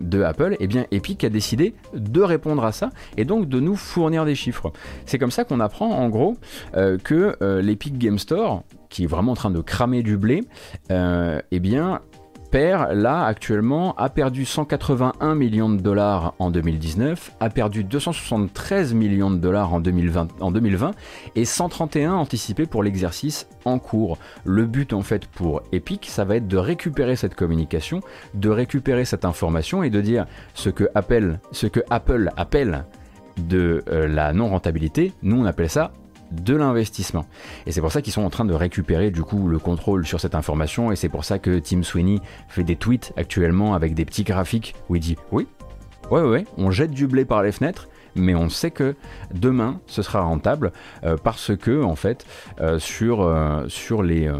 de Apple, eh bien, Epic a décidé de répondre à ça et donc de nous fournir des chiffres. C'est comme ça qu'on apprend, en gros, que l'Epic Game Store, qui est vraiment en train de cramer du blé, eh bien, perd, là, actuellement, a perdu 181 millions de dollars en 2019, a perdu 273 millions de dollars en 2020, en 2020 et 131 anticipés pour l'exercice en cours. Le but, en fait, pour Epic, ça va être de récupérer cette communication, de récupérer cette information et de dire ce que Apple, ce que Apple appelle de euh, la non-rentabilité, nous on appelle ça de l'investissement. Et c'est pour ça qu'ils sont en train de récupérer du coup le contrôle sur cette information et c'est pour ça que Tim Sweeney fait des tweets actuellement avec des petits graphiques où il dit oui, ouais ouais, on jette du blé par les fenêtres mais on sait que demain ce sera rentable euh, parce que en fait euh, sur, euh, sur les,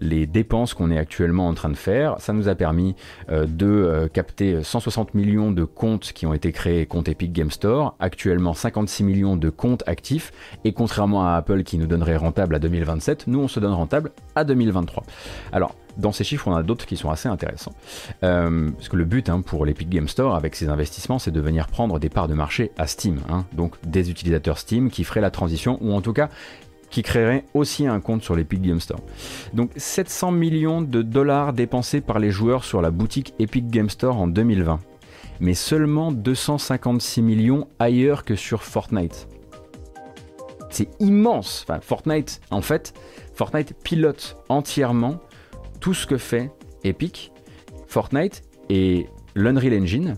les dépenses qu'on est actuellement en train de faire, ça nous a permis de capter 160 millions de comptes qui ont été créés compte Epic Game Store, actuellement 56 millions de comptes actifs et contrairement à Apple qui nous donnerait rentable à 2027, nous on se donne rentable à 2023. Alors dans ces chiffres, on a d'autres qui sont assez intéressants. Euh, parce que le but hein, pour l'Epic Game Store avec ces investissements, c'est de venir prendre des parts de marché à Steam. Hein. donc des utilisateurs Steam qui feraient la transition, ou en tout cas qui créeraient aussi un compte sur l'Epic Game Store. Donc 700 millions de dollars dépensés par les joueurs sur la boutique Epic Game Store en 2020. Mais seulement 256 millions ailleurs que sur Fortnite. C'est immense. Enfin, Fortnite, en fait, Fortnite pilote entièrement tout ce que fait Epic, Fortnite et l'Unreal Engine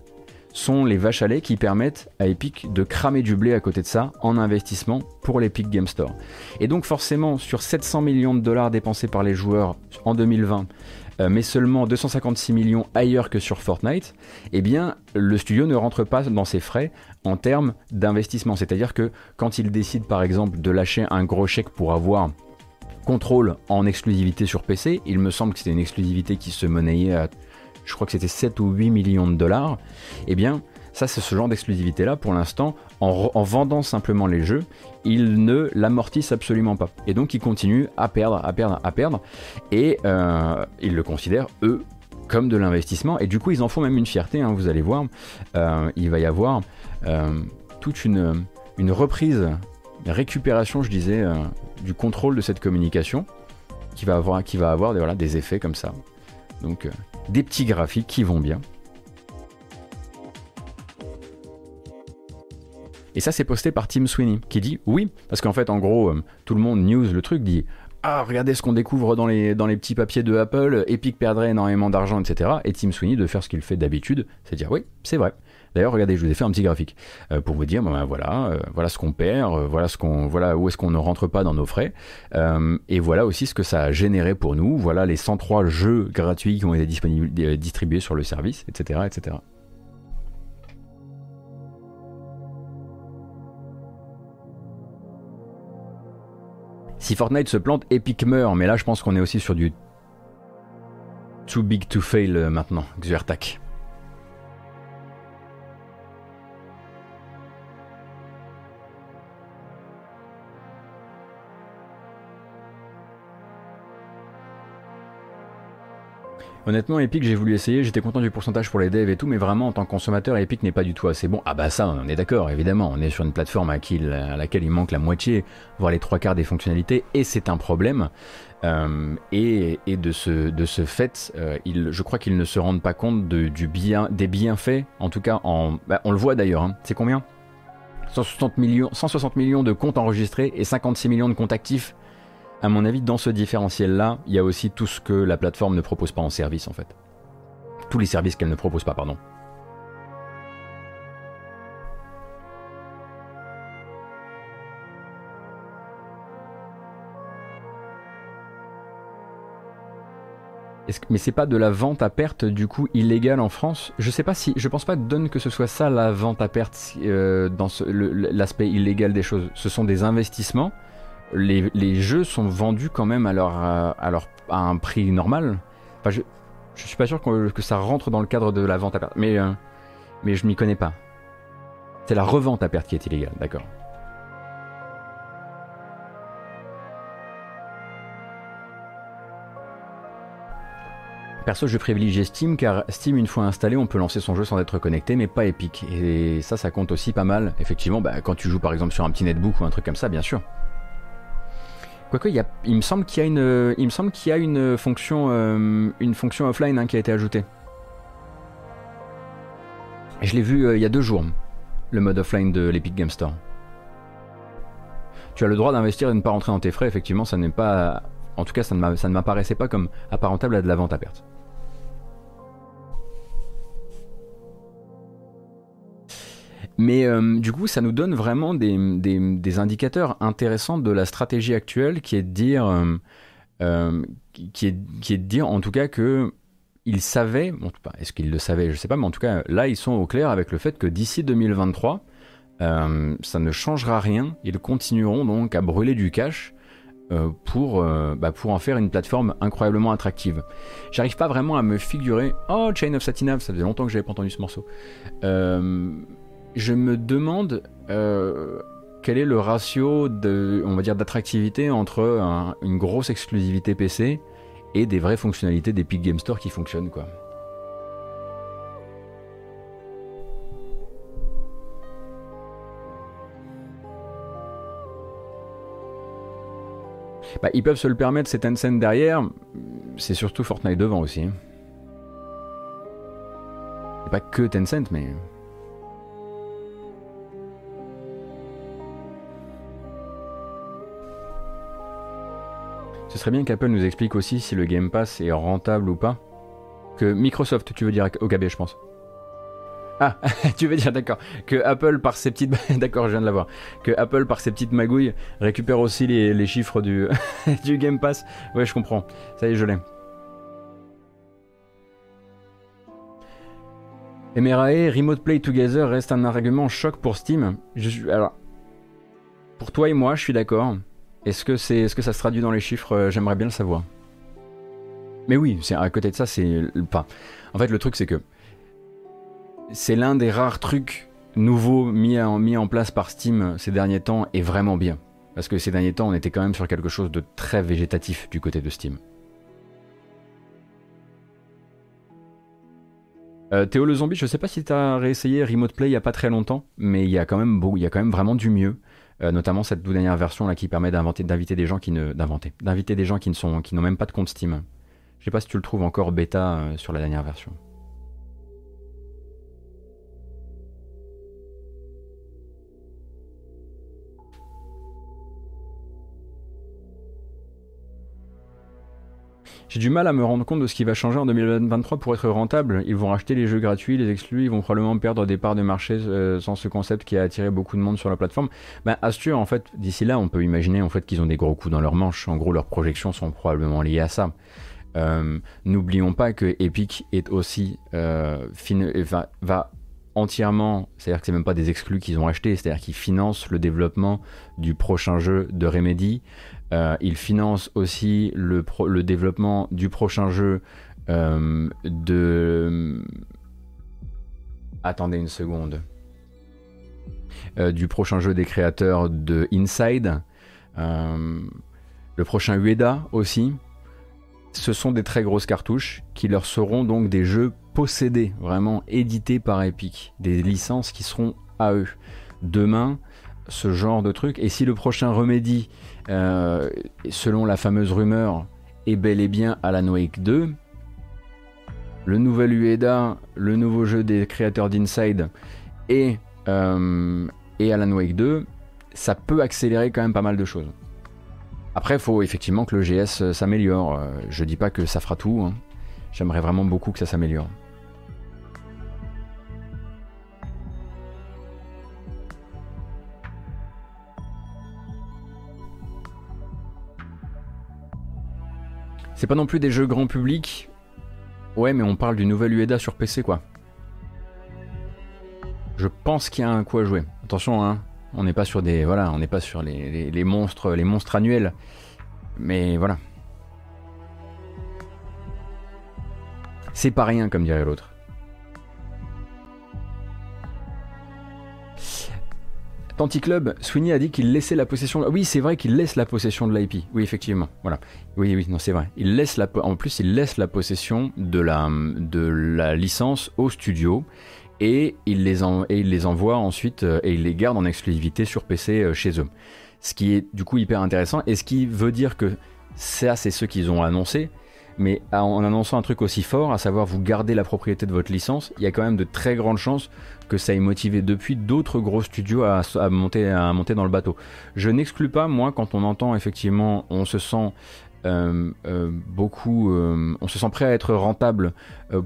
sont les vaches à lait qui permettent à Epic de cramer du blé à côté de ça en investissement pour l'Epic Game Store. Et donc forcément, sur 700 millions de dollars dépensés par les joueurs en 2020, euh, mais seulement 256 millions ailleurs que sur Fortnite, eh bien le studio ne rentre pas dans ses frais en termes d'investissement. C'est-à-dire que quand il décide par exemple de lâcher un gros chèque pour avoir contrôle en exclusivité sur PC. Il me semble que c'était une exclusivité qui se monnayait à, je crois que c'était 7 ou 8 millions de dollars. Eh bien, ça, c'est ce genre d'exclusivité-là, pour l'instant, en, vendant simplement les jeux, ils ne l'amortissent absolument pas. Et donc, ils continuent à perdre, à perdre, à perdre. Et euh, ils le considèrent, eux, comme de l'investissement. Et du coup, ils en font même une fierté, hein, vous allez voir. Euh, il va y avoir euh, toute une, une reprise récupération, je disais, euh, du contrôle de cette communication qui va avoir, qui va avoir des, voilà, des effets comme ça. Donc euh, des petits graphiques qui vont bien. Et ça, c'est posté par Tim Sweeney, qui dit oui, parce qu'en fait, en gros, euh, tout le monde news le truc, dit ah, regardez ce qu'on découvre dans les, dans les petits papiers de Apple, Epic perdrait énormément d'argent, etc. Et Tim Sweeney de faire ce qu'il fait d'habitude, c'est dire oui, c'est vrai. D'ailleurs, regardez, je vous ai fait un petit graphique euh, pour vous dire, ben, voilà, euh, voilà ce qu'on perd, euh, voilà ce qu'on, voilà où est-ce qu'on ne rentre pas dans nos frais, et voilà aussi ce que ça a généré pour nous. Voilà les 103 jeux gratuits qui ont été distribués sur le service, etc., etc. Si Fortnite se plante, Epic meurt, mais là je pense qu'on est aussi sur du too big to fail maintenant, Xertac. Honnêtement, Epic, j'ai voulu essayer, j'étais content du pourcentage pour les devs et tout, mais vraiment en tant que consommateur, Epic n'est pas du tout assez bon. Ah bah ça, on est d'accord, évidemment, on est sur une plateforme à, à, laquelle il manque la moitié, voire les trois quarts des fonctionnalités, et c'est un problème. Euh, et, de, ce, de ce fait, euh, je crois qu'ils ne se rendent pas compte du bien, des bienfaits, en tout cas, bah, on le voit d'ailleurs, hein. c'est combien? 160 millions, 160 millions de comptes enregistrés et 56 millions de comptes actifs à mon avis, dans ce différentiel-là, il y a aussi tout ce que la plateforme ne propose pas en service, en fait. Tous les services qu'elle ne propose pas, pardon. mais c'est pas de la vente à perte du coup illégale en France? Je sais pas si, je pense pas donne que ce soit ça la vente à perte euh, dans l'aspect illégal des choses. Ce sont des investissements les, jeux sont vendus quand même à, leur, à, un prix normal. Enfin, je, je suis pas sûr que, ça rentre dans le cadre de la vente à perte, mais, euh, mais je m'y connais pas. C'est la revente à perte qui est illégale, d'accord. Perso, je privilégie Steam car Steam, une fois installé, on peut lancer son jeu sans être connecté, mais pas Epic. Et ça, ça compte aussi pas mal. Effectivement, bah, quand tu joues par exemple sur un petit netbook ou un truc comme ça, bien sûr. Quoique, il, me semble qu'il y a une, il me semble qu'il y a une fonction, euh, une fonction offline hein, qui a été ajoutée. Je l'ai vu euh, il y a deux jours, le mode offline de l'Epic Game Store. Tu as le droit d'investir et de ne pas rentrer dans tes frais. Effectivement, ça n'est pas, en tout cas, ça ne m'apparaissait pas comme apparentable à de la vente à perte. Mais euh, du coup, ça nous donne vraiment des, indicateurs intéressants de la stratégie actuelle qui est de dire, euh, euh, qui, est, qui est de dire en tout cas que ils savaient, bon, est-ce qu'ils le savaient, je ne sais pas, mais en tout cas là, ils sont au clair avec le fait que d'ici 2023, ça ne changera rien. Ils continueront donc à brûler du cash pour, bah, pour en faire une plateforme incroyablement attractive. J'arrive pas vraiment à me figurer. Oh, Chain of Satinav, ça faisait longtemps que j'avais pas entendu ce morceau je me demande euh, quel est le ratio on va dire, d'attractivité entre une grosse exclusivité PC et des vraies fonctionnalités d'Epic Game Store qui fonctionnent, quoi. Bah, ils peuvent se le permettre, c'est Tencent derrière, c'est surtout Fortnite devant aussi. pas que Tencent, mais... Ce serait bien qu'Apple nous explique aussi si le Game Pass est rentable ou pas. Que Microsoft, tu veux dire au KB, je pense. Ah, tu veux dire, d'accord, que Apple par ses petites... d'accord, je viens de l'avoir. Que Apple par ses petites magouilles récupère aussi les, chiffres du, Game Pass. Ouais, je comprends. Ça y est, je l'ai. MRAE, Remote Play Together reste un argument choc pour Steam. alors, pour toi et moi, je suis d'accord. Est-ce que, c'est, est-ce que ça se traduit dans les chiffres euh, J'aimerais bien le savoir. Mais oui, c'est, à côté de ça, c'est. Enfin, en fait, le truc, c'est que. C'est l'un des rares trucs nouveaux mis en, mis en place par Steam ces derniers temps et vraiment bien. Parce que ces derniers temps, on était quand même sur quelque chose de très végétatif du côté de Steam. Euh, Théo le zombie, je sais pas si t'as réessayé Remote Play il y a pas très longtemps, mais il y a quand même beau, il y a quand même vraiment du mieux. Euh, notamment cette dernière version là qui permet d'inviter des gens qui ne d'inventer, d'inviter des gens qui ne sont qui n'ont même pas de compte Steam. Je sais pas si tu le trouves encore bêta euh, sur la dernière version. J'ai du mal à me rendre compte de ce qui va changer en 2023 pour être rentable. Ils vont racheter les jeux gratuits, les exclus, ils vont probablement perdre des parts de marché euh, sans ce concept qui a attiré beaucoup de monde sur la plateforme. Ben, Astur, en fait, d'ici là, on peut imaginer en fait qu'ils ont des gros coups dans leurs manches. En gros, leurs projections sont probablement liées à ça. Euh, n'oublions pas que Epic est aussi euh, va, entièrement, c'est-à-dire que c'est même pas des exclus qu'ils ont achetés, c'est-à-dire qu'ils financent le développement du prochain jeu de Remedy. Euh, il finance aussi le, développement du prochain jeu euh, de... Attendez une seconde. Euh, du prochain jeu des créateurs de Inside. le prochain Ueda aussi. ce sont des très grosses cartouches qui leur seront donc des jeux possédés, vraiment édités par Epic, des licences qui seront à eux. Demain, ce genre de truc, et si le prochain Remedy, euh, selon la fameuse rumeur, est bel et bien Alan Wake 2, le nouvel UEDA, le nouveau jeu des créateurs d'Inside et, euh, et Alan Wake 2, ça peut accélérer quand même pas mal de choses. Après, il faut effectivement que le GS euh, s'améliore. Je dis pas que ça fera tout. Hein. J'aimerais vraiment beaucoup que ça s'améliore. C'est pas non plus des jeux grand public. Ouais, mais on parle du nouvel UEDA sur PC, quoi. Je pense qu'il y a un coup à jouer. Attention, hein, on n'est pas sur des, voilà, on n'est pas sur les, monstres, les monstres annuels. Mais voilà. C'est pas rien, comme dirait l'autre. Club, Sweeney a dit qu'il laissait la possession. Oui, c'est vrai qu'il laisse la possession de l'IP. Oui, effectivement. Voilà. Oui, oui, non, c'est vrai. La. En plus, il laisse la possession de la de la licence au studio et il les, et il les envoie ensuite euh, et il les garde en exclusivité sur PC euh, chez eux. Ce qui est du coup hyper intéressant et ce qui veut dire que ça c'est ce qu'ils ont annoncé, mais en annonçant un truc aussi fort, à savoir vous garder la propriété de votre licence, il y a quand même de très grandes chances que ça ait motivé depuis d'autres gros studios à, monter, à monter dans le bateau. Je n'exclus pas, moi, quand on entend effectivement, on se sent euh, euh, beaucoup, euh, on se sent prêt à être rentable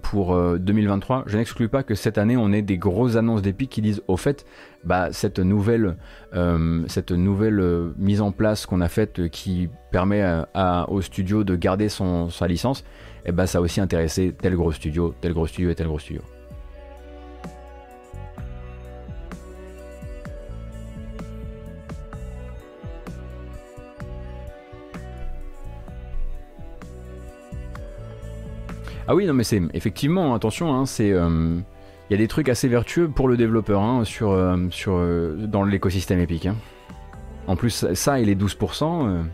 pour 2023. Je n'exclus pas que cette année on ait des grosses annonces d'Epic qui disent au fait, bah, cette nouvelle, mise en place qu'on a faite qui permet au studio de garder sa licence, et eh bah, ça a aussi intéressé tel gros studio, tel gros studio et tel gros studio. Ah oui, non, mais c'est effectivement, attention, hein, c'est. Euh, il y a des trucs assez vertueux pour le développeur hein, sur, euh, sur, euh, dans l'écosystème Epic. Hein. En plus, ça et les 12%.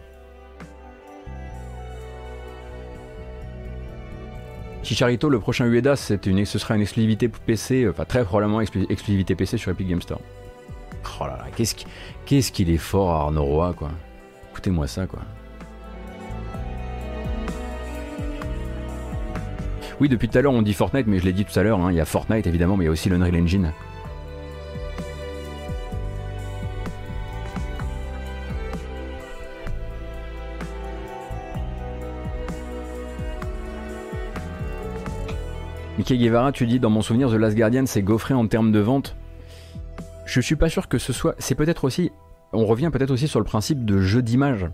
Chicharito, le prochain UEDA, ce sera une exclusivité PC, enfin très probablement exclusivité PC sur Epic Game Store. Oh là là, qu'est-ce qu'il est fort Arnaud Roy, quoi. Écoutez-moi ça, quoi. Oui, depuis tout à l'heure on dit Fortnite, mais je l'ai dit tout à l'heure, hein, il y a Fortnite évidemment, mais il y a aussi l'Unreal Engine. Mickey Guevara, tu dis dans mon souvenir The Last Guardian c'est gaufré en termes de vente. Je suis pas sûr que ce soit. C'est peut-être aussi. On revient peut-être aussi sur le principe de jeu d'image.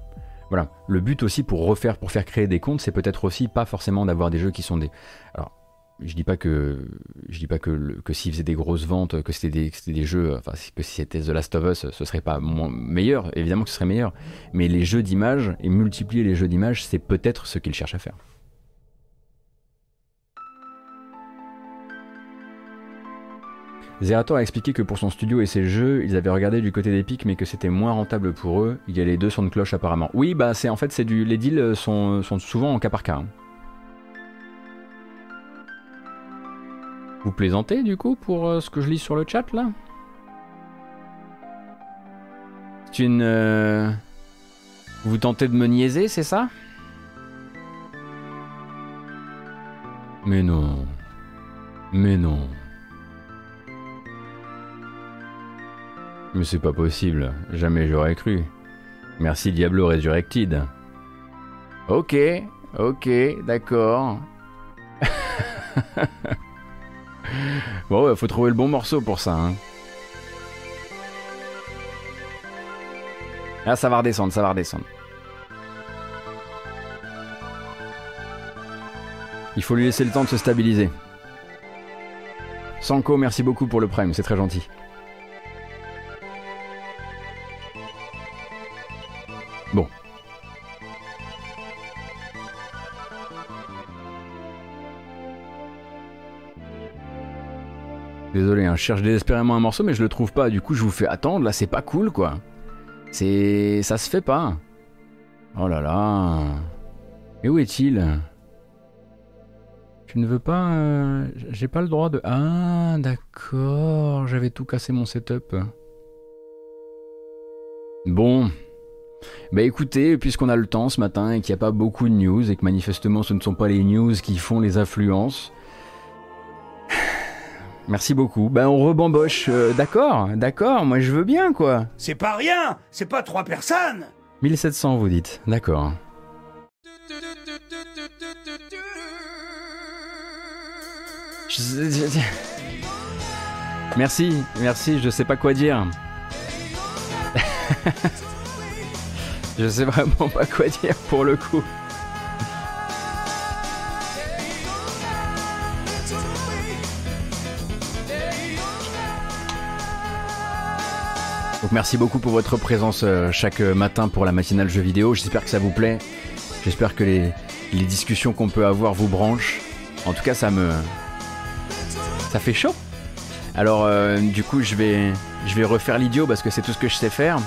Voilà. Le but aussi pour refaire, pour faire créer des comptes, c'est peut-être aussi pas forcément d'avoir des jeux qui sont des. Alors, je dis pas que je dis pas que, que s'ils faisaient des grosses ventes, que c'était des, des, jeux, enfin que si c'était The Last of Us, ce serait pas meilleur. Évidemment que ce serait meilleur. Mais les jeux d'image et multiplier les jeux d'image, c'est peut-être ce qu'ils cherchent à faire. Zerator a expliqué que pour son studio et ses jeux, ils avaient regardé du côté d'Epic, mais que c'était moins rentable pour eux. Il y a les deux sons de cloche apparemment. Oui, bah c'est en fait c'est du, les deals sont, souvent en cas par cas. Hein. Vous plaisantez du coup pour euh, ce que je lis sur le chat là? C'est une. Euh, vous tentez de me niaiser, c'est ça? Mais non. Mais non. Mais c'est pas possible, jamais j'aurais cru. Merci Diablo Resurrected. Ok, ok, d'accord. bon, il faut trouver le bon morceau pour ça. Hein. Ah, ça va redescendre, ça va redescendre. Il faut lui laisser le temps de se stabiliser. Sanko, merci beaucoup pour le prime, c'est très gentil. Désolé, hein, je cherche désespérément un morceau, mais je le trouve pas. Du coup, je vous fais attendre. Là, c'est pas cool, quoi. C'est, ça se fait pas. Oh là là. Et où est-il? Tu ne veux pas... euh, J'ai pas le droit de... Ah, d'accord. J'avais tout cassé mon setup. Bon. Bah écoutez, puisqu'on a le temps ce matin et qu'il n'y a pas beaucoup de news et que manifestement ce ne sont pas les news qui font les influences. Merci beaucoup. Bah on rebamboche. euh, d'accord, d'accord, moi je veux bien quoi. C'est pas rien C'est pas trois personnes 1700 vous dites, d'accord. Merci, merci, je sais pas quoi dire. je sais vraiment pas quoi dire pour le coup. Merci beaucoup pour votre présence euh, chaque matin pour la matinale jeux vidéo. J'espère que ça vous plaît. J'espère que les, les discussions qu'on peut avoir vous branchent. En tout cas, ça me ça fait chaud. Alors euh, du coup, je vais je vais refaire l'idiot parce que c'est tout ce que je sais faire.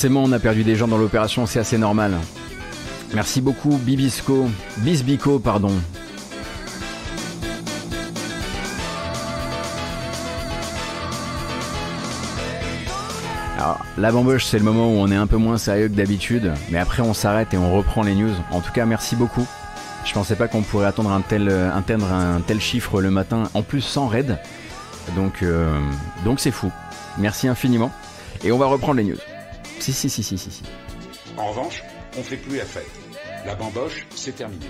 Forcément, on a perdu des gens dans l'opération, c'est assez normal. Merci beaucoup, Bibisco. Bisbico, pardon. Alors, la bamboche, c'est le moment où on est un peu moins sérieux que d'habitude, mais après on s'arrête et on reprend les news. En tout cas, merci beaucoup. Je pensais pas qu'on pourrait attendre un tel, euh, atteindre un tel chiffre le matin, en plus sans raid. Donc, euh, donc c'est fou. Merci infiniment. Et on va reprendre les news. Si, si, si, si, si, si. En revanche, on fait plus la fête. La bamboche, c'est terminé.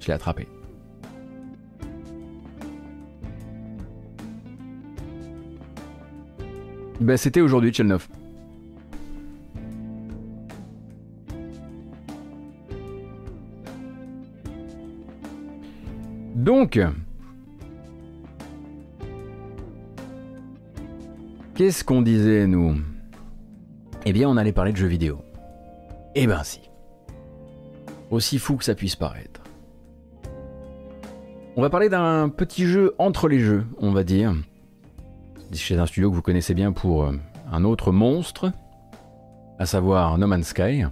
Je l'ai attrapé. Ben, c'était aujourd'hui, Chelnov. Donc, qu'est-ce qu'on disait, nous? Eh bien, on allait parler de jeux vidéo. Eh ben si. Aussi fou que ça puisse paraître. On va parler d'un petit jeu entre les jeux, on va dire. Chez un studio que vous connaissez bien pour euh, un autre monstre, à savoir No Man's Sky.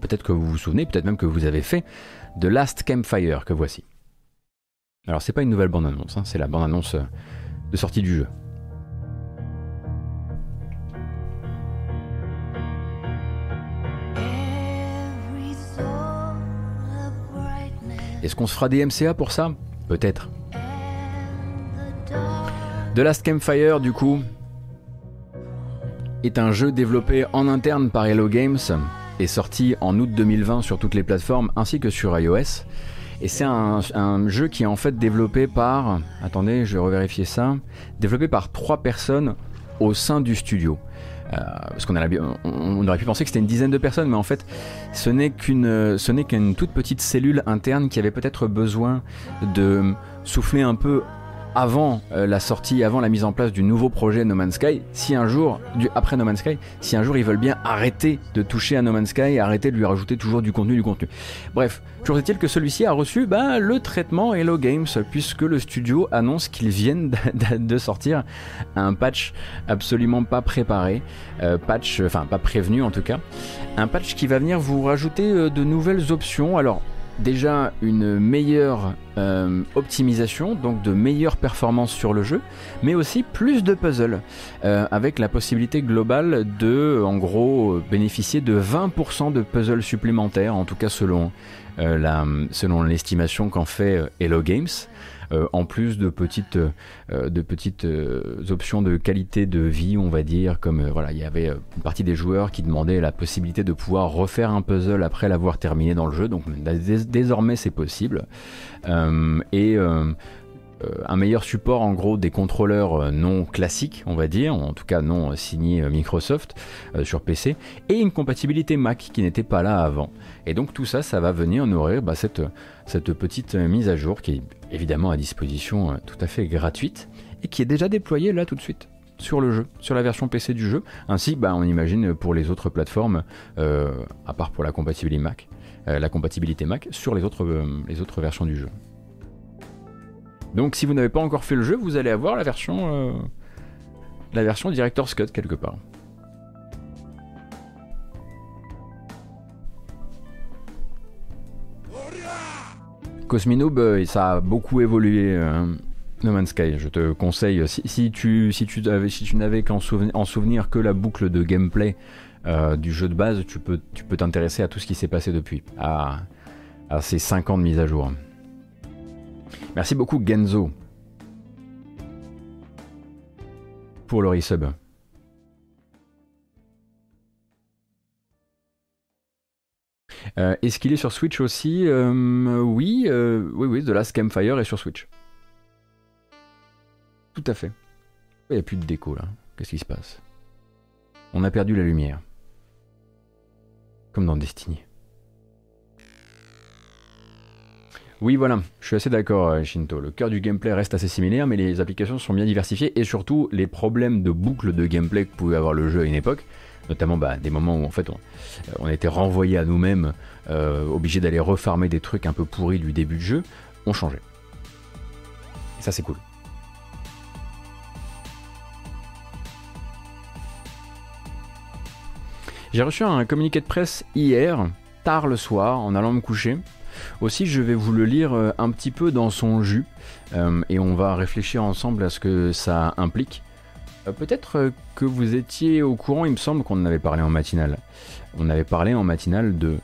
Peut-être que vous vous souvenez, peut-être même que vous avez fait The Last Campfire que voici. Alors c'est pas une nouvelle bande-annonce, hein, c'est la bande-annonce euh, de sortie du jeu. Est-ce qu'on se fera des MCA pour ça Peut-être. The Last Campfire, du coup, est un jeu développé en interne par Hello Games et sorti en août 2020 sur toutes les plateformes ainsi que sur iOS. Et c'est un, jeu qui est en fait développé par, attendez, je vais revérifier ça, développé par trois personnes au sein du studio. Euh, parce qu'on on, aurait pu penser que c'était une dizaine de personnes, mais en fait, ce n'est qu'une toute petite cellule interne qui avait peut-être besoin de souffler un peu avant euh, la sortie, avant la mise en place du nouveau projet No Man's Sky, si un jour, après No Man's Sky, si un jour ils veulent bien arrêter de toucher à No Man's Sky arrêter de lui rajouter toujours du contenu, du contenu. Bref, toujours est-il que celui-ci a reçu bah, le traitement Hello Games, puisque le studio annonce qu'ils viennent de, de sortir un patch absolument pas préparé, euh, patch, enfin pas prévenu en tout cas, un patch qui va venir vous rajouter euh, de nouvelles options. Alors, déjà une meilleure euh, optimisation, donc de meilleures performances sur le jeu, mais aussi plus de puzzles, euh, avec la possibilité globale de, en gros, euh, bénéficier de 20% de puzzles supplémentaires, en tout cas selon, euh, l'estimation qu'en fait euh, Hello Games. Euh, en plus de petites, euh, euh, options de qualité de vie, on va dire, comme voilà, il y avait une partie des joueurs qui demandaient la possibilité de pouvoir refaire un puzzle après l'avoir terminé dans le jeu. Donc dés- désormais c'est possible. Et un meilleur support en gros des contrôleurs non classiques, on va dire, en tout cas non signés Microsoft sur PC, et une compatibilité Mac qui n'était pas là avant. Et donc tout ça, ça va venir nourrir bah, cette, cette petite mise à jour qui est évidemment à disposition tout à fait gratuite et qui est déjà déployée là tout de suite sur le jeu, sur la version PC du jeu, ainsi bah, on imagine pour les autres plateformes, à part pour la compatibilité Mac. Euh, sur les autres, euh, versions du jeu. Donc si vous n'avez pas encore fait le jeu, vous allez avoir la version, euh, la version Director's Cut quelque part. Cosminoob, ça a beaucoup évolué. No Man's Sky, je te conseille, si, tu, n'avais qu'en en souvenir que la boucle de gameplay euh, du jeu de base, tu peux tu peux t'intéresser à tout ce qui s'est passé depuis, à, ces 5 ans de mise à jour. Merci beaucoup Genzo pour le resub. Euh, est-ce qu'il est sur Switch aussi euh, Oui, oui, oui, The Last Campfire est sur Switch. Tout à fait. Il n'y a plus de déco là. Qu'est-ce qui se passe? On a perdu la lumière. Comme dans Destiny. Oui, voilà, je suis assez d'accord, euh, Shinto. Le cœur du gameplay reste assez similaire, mais les applications sont bien diversifiées et surtout les problèmes de boucle de gameplay que pouvait avoir le jeu à une époque, notamment bah, des moments où en fait on, était renvoyé à nous-mêmes, euh, obligés d'aller refarmer des trucs un peu pourris du début de jeu, ont changé. Et ça, c'est cool. J'ai reçu un communiqué de presse hier, tard le soir, en allant me coucher. Aussi, je vais vous le lire euh, un petit peu dans son jus, euh, et on va réfléchir ensemble à ce que ça implique. Euh, peut-être que vous étiez au courant, il me semble qu'on en avait parlé en matinale. On avait parlé en matinale de,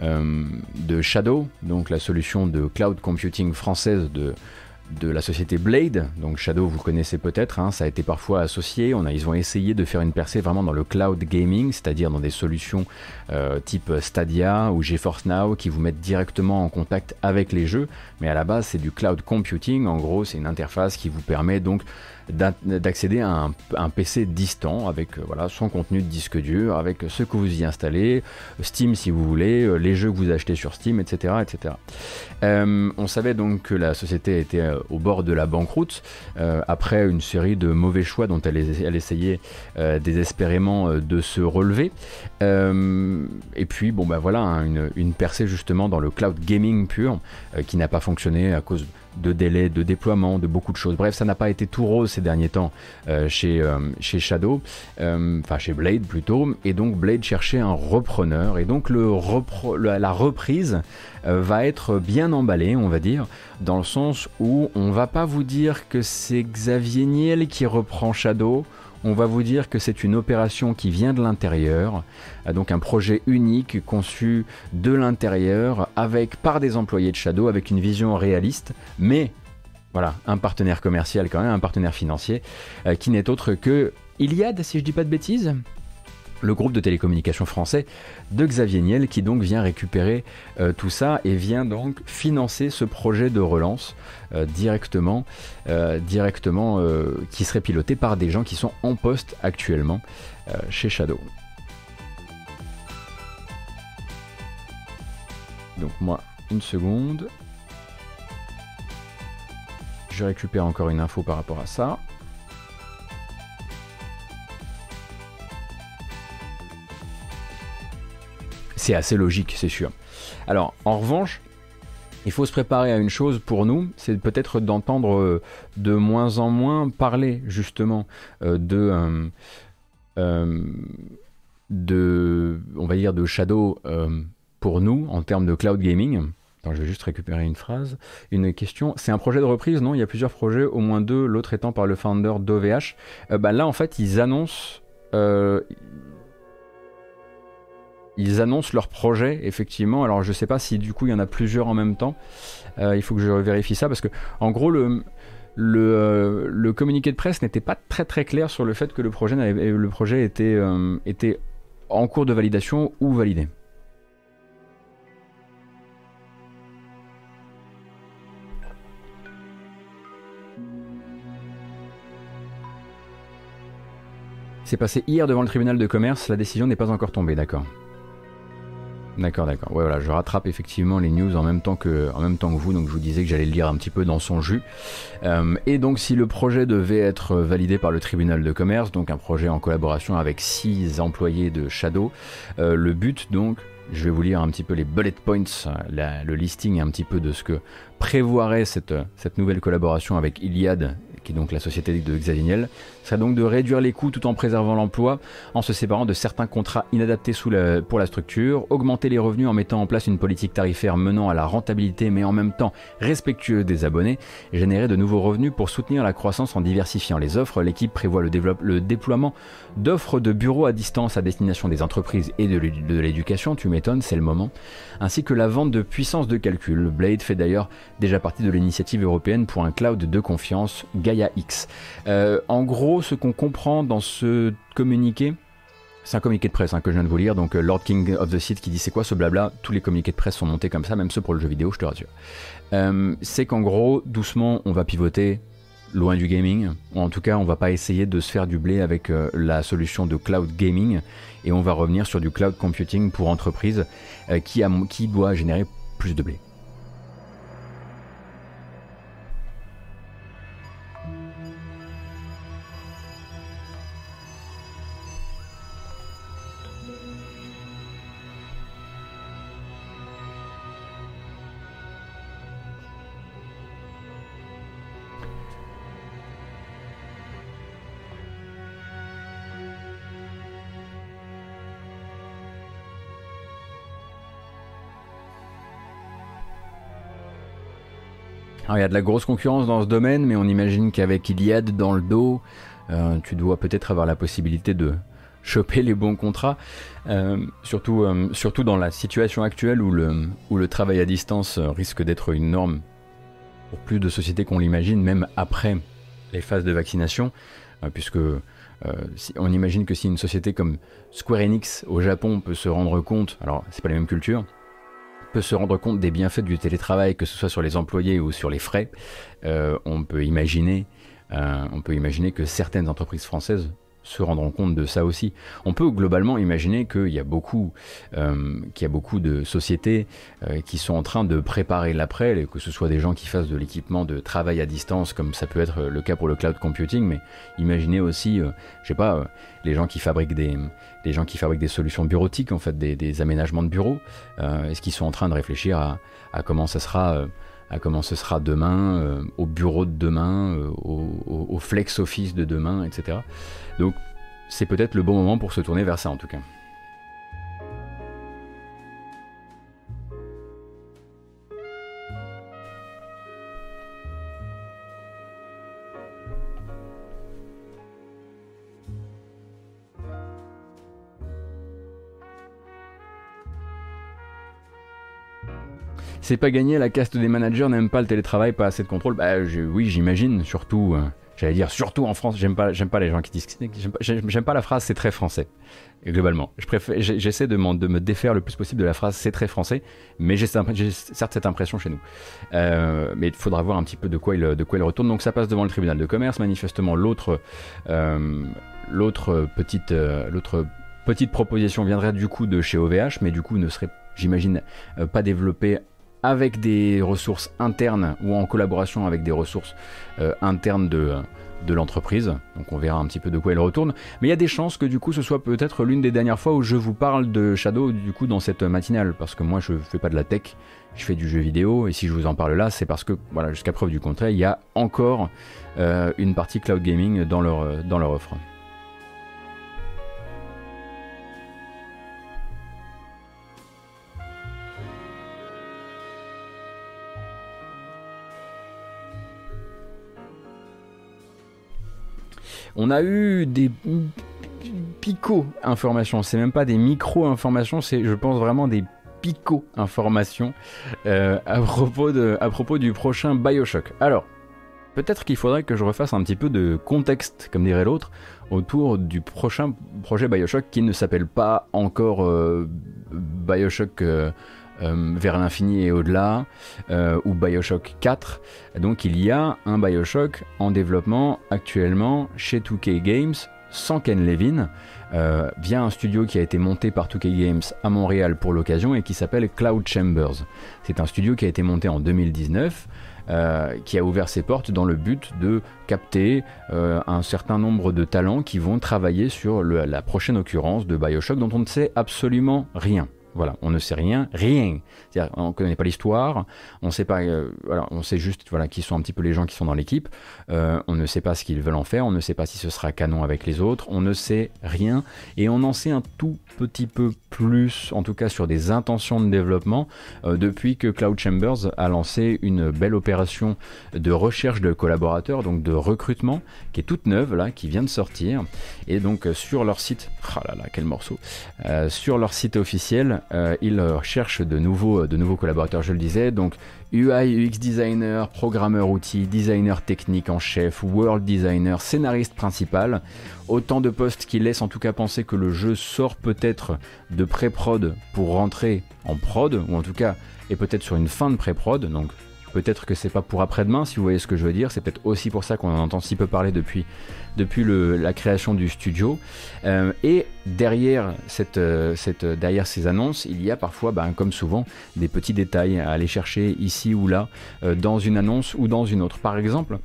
de Shadow, donc la solution de cloud computing française de, de la société Blade, donc Shadow vous connaissez peut-être, hein, ça a été parfois associé, ils ont essayé de faire une percée vraiment dans le cloud gaming, c'est-à-dire dans des solutions euh, type Stadia ou GeForce Now qui vous mettent directement en contact avec les jeux, mais à la base c'est du cloud computing, en gros c'est une interface qui vous permet donc d'accéder à un, PC distant avec euh, son contenu de disque dur, avec ce que vous y installez, Steam si vous voulez, euh, les jeux que vous achetez sur Steam, etc. etc. Euh, on savait donc que la société était au bord de la banqueroute après une série de mauvais choix dont elle, essayait désespérément de se relever. et puis, bon, bah voilà, hein, une, percée justement dans le cloud gaming pur qui n'a pas fonctionné à cause délais, de déploiement, de beaucoup de choses. Bref, ça n'a pas été tout rose ces derniers temps euh, chez, euh, chez Shadow, euh, enfin chez Blade plutôt, et donc Blade cherchait un repreneur, et donc la reprise va être bien emballée, on va dire, dans le sens où on va pas vous dire que c'est Xavier Niel qui reprend Shadow, on va vous dire que c'est une opération qui vient de l'intérieur, euh, donc un projet unique conçu de l'intérieur avec par des employés de Shadow avec une vision réaliste, mais voilà, un partenaire commercial quand même, un partenaire financier euh, qui n'est autre que Iliad, si je dis pas de bêtises le groupe de télécommunications français de Xavier Niel qui donc vient récupérer euh, tout ça et vient donc financer ce projet de relance euh, directement, euh, directement qui serait piloté par des gens qui sont en poste actuellement chez Shadow. Donc moi, une seconde. Je récupère encore une info par rapport à ça. C'est assez logique, c'est sûr. Alors, en revanche, il faut se préparer à une chose pour nous, c'est peut-être d'entendre euh, de moins en moins parler justement euh, de, euh, de, on va dire, de Shadow pour nous en termes de cloud gaming. Attends, je vais juste récupérer une phrase, une question. C'est un projet de reprise, non? Il y a plusieurs projets, au moins deux, l'autre étant par le founder d'OVH. bah là, en fait, ils annoncent ils annoncent leur projet, effectivement. Alors, je ne sais pas si du coup il y en a plusieurs en même temps. Euh, il faut que je vérifie ça parce que, en gros, le, euh, le, communiqué de presse n'était pas très très clair sur le fait que le projet, euh, le projet était, était en cours de validation ou validé. C'est passé hier devant le tribunal de commerce, la décision n'est pas encore tombée, d'accord. D'accord, d'accord. Ouais, voilà, je rattrape effectivement les news en même temps que, en même temps que vous, donc je vous disais que j'allais le lire un petit peu dans son jus. Euh, et donc, si le projet devait être validé par le tribunal de commerce, donc un projet en collaboration avec six employés de Shadow, euh, le but donc, je vais vous lire un petit peu les bullet points, le listing un petit peu de ce que prévoirait cette, cette nouvelle collaboration avec Iliad donc la société de Xavier serait donc de réduire les coûts tout en préservant l'emploi, en se séparant de certains contrats inadaptés pour la structure, augmenter les revenus en mettant en place une politique tarifaire menant à la rentabilité mais en même temps respectueuse des abonnés, générer de nouveaux revenus pour soutenir la croissance en diversifiant les offres. L'équipe prévoit le, le déploiement d'offres de bureaux à distance à destination des entreprises et de l'éducation, tu m'étonnes, c'est le moment, ainsi que la vente de puissance de calcul. Blade fait d'ailleurs déjà partie de l'initiative européenne pour un cloud de confiance, Gaia X. Euh, en gros, ce qu'on comprend dans ce communiqué, c'est un communiqué de presse hein, que je viens de vous lire, donc euh, Lord King of the Sith qui dit c'est quoi ce blabla, tous les communiqués de presse sont montés comme ça, même ceux pour le jeu vidéo, je te rassure. Euh, c'est qu'en gros, doucement, on va pivoter loin du gaming, en tout cas on va pas essayer de se faire du blé avec la solution de cloud gaming, et on va revenir sur du cloud computing pour entreprise qui, a, qui doit générer plus de blé. Il y a de la grosse concurrence dans ce domaine, mais on imagine qu'avec Iliad dans le dos, euh, tu dois peut-être avoir la possibilité de choper les bons contrats, euh, surtout, euh, surtout dans la situation actuelle où le, travail à distance risque d'être une norme pour plus de sociétés qu'on l'imagine, même après les phases de vaccination, puisque on imagine que si une société comme Square Enix au Japon peut se rendre compte, alors c'est pas la même culture, peut se rendre compte des bienfaits du télétravail, que ce soit sur les employés ou sur les frais, euh, on peut imaginer, euh, on peut imaginer que certaines entreprises françaises se rendront compte de ça aussi. On peut globalement imaginer qu'il y a beaucoup, euh, y a beaucoup de sociétés qui sont en train de préparer l'après, que ce soit des gens qui fassent de l'équipement de travail à distance, comme ça peut être le cas pour le cloud computing, mais imaginez aussi, je sais pas, les gens qui fabriquent des, les gens qui fabriquent des solutions bureautiques, en fait, des, aménagements de bureaux. Est-ce qu'ils sont en train de réfléchir à, comment ça sera à comment ce sera demain, au bureau de demain, au, au, flex office de demain, etc. Donc c'est peut-être le bon moment pour se tourner vers ça en tout cas. C'est pas gagné, la caste des managers n'aime pas le télétravail, pas assez de contrôle. Bah oui, j'imagine, surtout euh, J'allais dire surtout en France, j'aime pas, pas les gens qui disent, j'aime pas, la phrase c'est très français. globalement, j'essaie de, me défaire le plus possible de la phrase c'est très français, mais j'ai certes cette impression chez nous. Euh, mais il faudra voir un petit peu de quoi il, retourne. Donc ça passe devant le tribunal de commerce. Manifestement, l'autre, euh, petite proposition viendrait du coup de chez OVH, mais du coup ne serait, j'imagine, pas développée avec des ressources internes ou en collaboration avec des ressources euh, internes de, l'entreprise. Donc on verra un petit peu de quoi il retourne. Mais il y a des chances que du coup ce soit peut-être l'une des dernières fois où je vous parle de Shadow du coup dans cette matinale. Parce que moi je fais pas de la tech, je fais du jeu vidéo. Et si je vous en parle là, c'est parce que voilà, jusqu'à preuve du contraire, il y a encore euh, une partie cloud gaming dans leur offre. On a eu des picots informations, c'est même pas des micro-informations, c'est je pense vraiment des picots informations euh, à, propos du prochain Bioshock. Alors, peut-être qu'il faudrait que je refasse un petit peu de contexte, comme dirait l'autre, autour du prochain projet Bioshock qui ne s'appelle pas encore euh, Bioshock euh, vers l'infini et au-delà, euh, ou Bioshock 4. Donc il y a un Bioshock en développement actuellement chez 2K Games sans Ken Levin, euh, via un studio qui a été monté par 2K Games à Montréal pour l'occasion et qui s'appelle Cloud Chambers. C'est un studio qui a été monté en 2019. Euh, qui a ouvert ses portes dans le but de capter euh, un certain nombre de talents qui vont travailler sur la prochaine occurrence de Bioshock dont on ne sait absolument rien. Voilà, on ne sait rien, rien. on ne connaît pas l'histoire, on sait pas, euh, on sait juste voilà qui sont un petit peu les gens qui sont dans l'équipe. Euh, on ne sait pas ce qu'ils veulent en faire, on ne sait pas si ce sera canon avec les autres, on ne sait rien et on en sait un tout petit peu plus, en tout cas sur des intentions de développement, euh, depuis que Cloud Chambers a lancé une belle opération de recherche de collaborateurs, donc de recrutement, qui est toute neuve là, qui vient de sortir et donc sur leur site, oh là là quel morceau, sur leur site officiel euh, il cherche de nouveaux, de nouveaux collaborateurs, je le disais. Donc UI, UX designer, programmeur outil, designer technique en chef, world designer, scénariste principal. Autant de postes qui laissent en tout cas penser que le jeu sort peut-être de pré-prod pour rentrer en prod, ou en tout cas est peut-être sur une fin de pré-prod. Donc Peut-être que c'est pas pour après-demain, si vous voyez ce que je veux dire. C'est peut-être aussi pour ça qu'on en entend si peu parler depuis, depuis la création du studio. Euh, et derrière, cette, euh, cette, derrière ces annonces, il y a parfois, ben, comme souvent, des petits détails à aller chercher ici ou là, euh, dans une annonce ou dans une autre. Par exemple,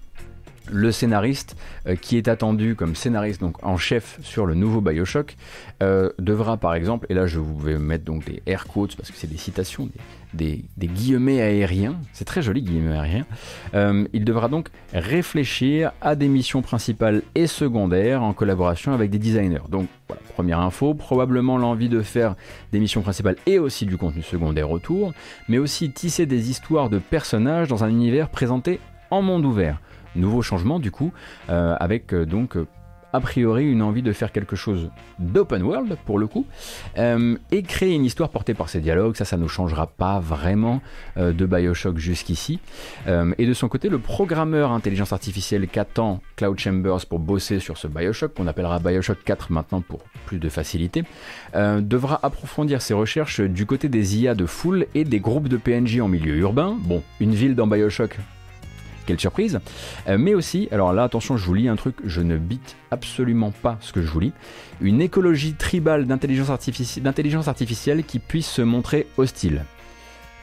le scénariste qui est attendu comme scénariste donc en chef sur le nouveau Bioshock devra par exemple et là je vais mettre donc des air quotes parce que c'est des citations guillemets aériens, c'est très joli guillemets aériens, euh, il devra donc réfléchir à des missions principales et secondaires en collaboration avec des designers. Donc première info, probablement l'envie de faire des missions principales et aussi du contenu secondaire autour, mais aussi tisser des histoires de personnages dans un univers présenté en monde ouvert. Nouveau changement du coup, euh, avec euh, donc a priori une envie de faire quelque chose d'open world pour le coup euh, et créer une histoire portée par ces dialogues. Ça, ça ne changera pas vraiment euh, de Bioshock jusqu'ici. Euh, et de son côté, le programmeur intelligence artificielle qu'attend Cloud Chambers pour bosser sur ce Bioshock, qu'on appellera Bioshock 4 maintenant pour plus de facilité, devra approfondir ses recherches du côté des IA de foule et des groupes de PNJ en milieu urbain. Bon, une ville dans Bioshock, quelle surprise. Euh, mais aussi, alors là attention, je vous lis un truc, je ne bite absolument pas ce que je vous lis. Une écologie tribale d'intelligence artificielle qui puisse se montrer hostile.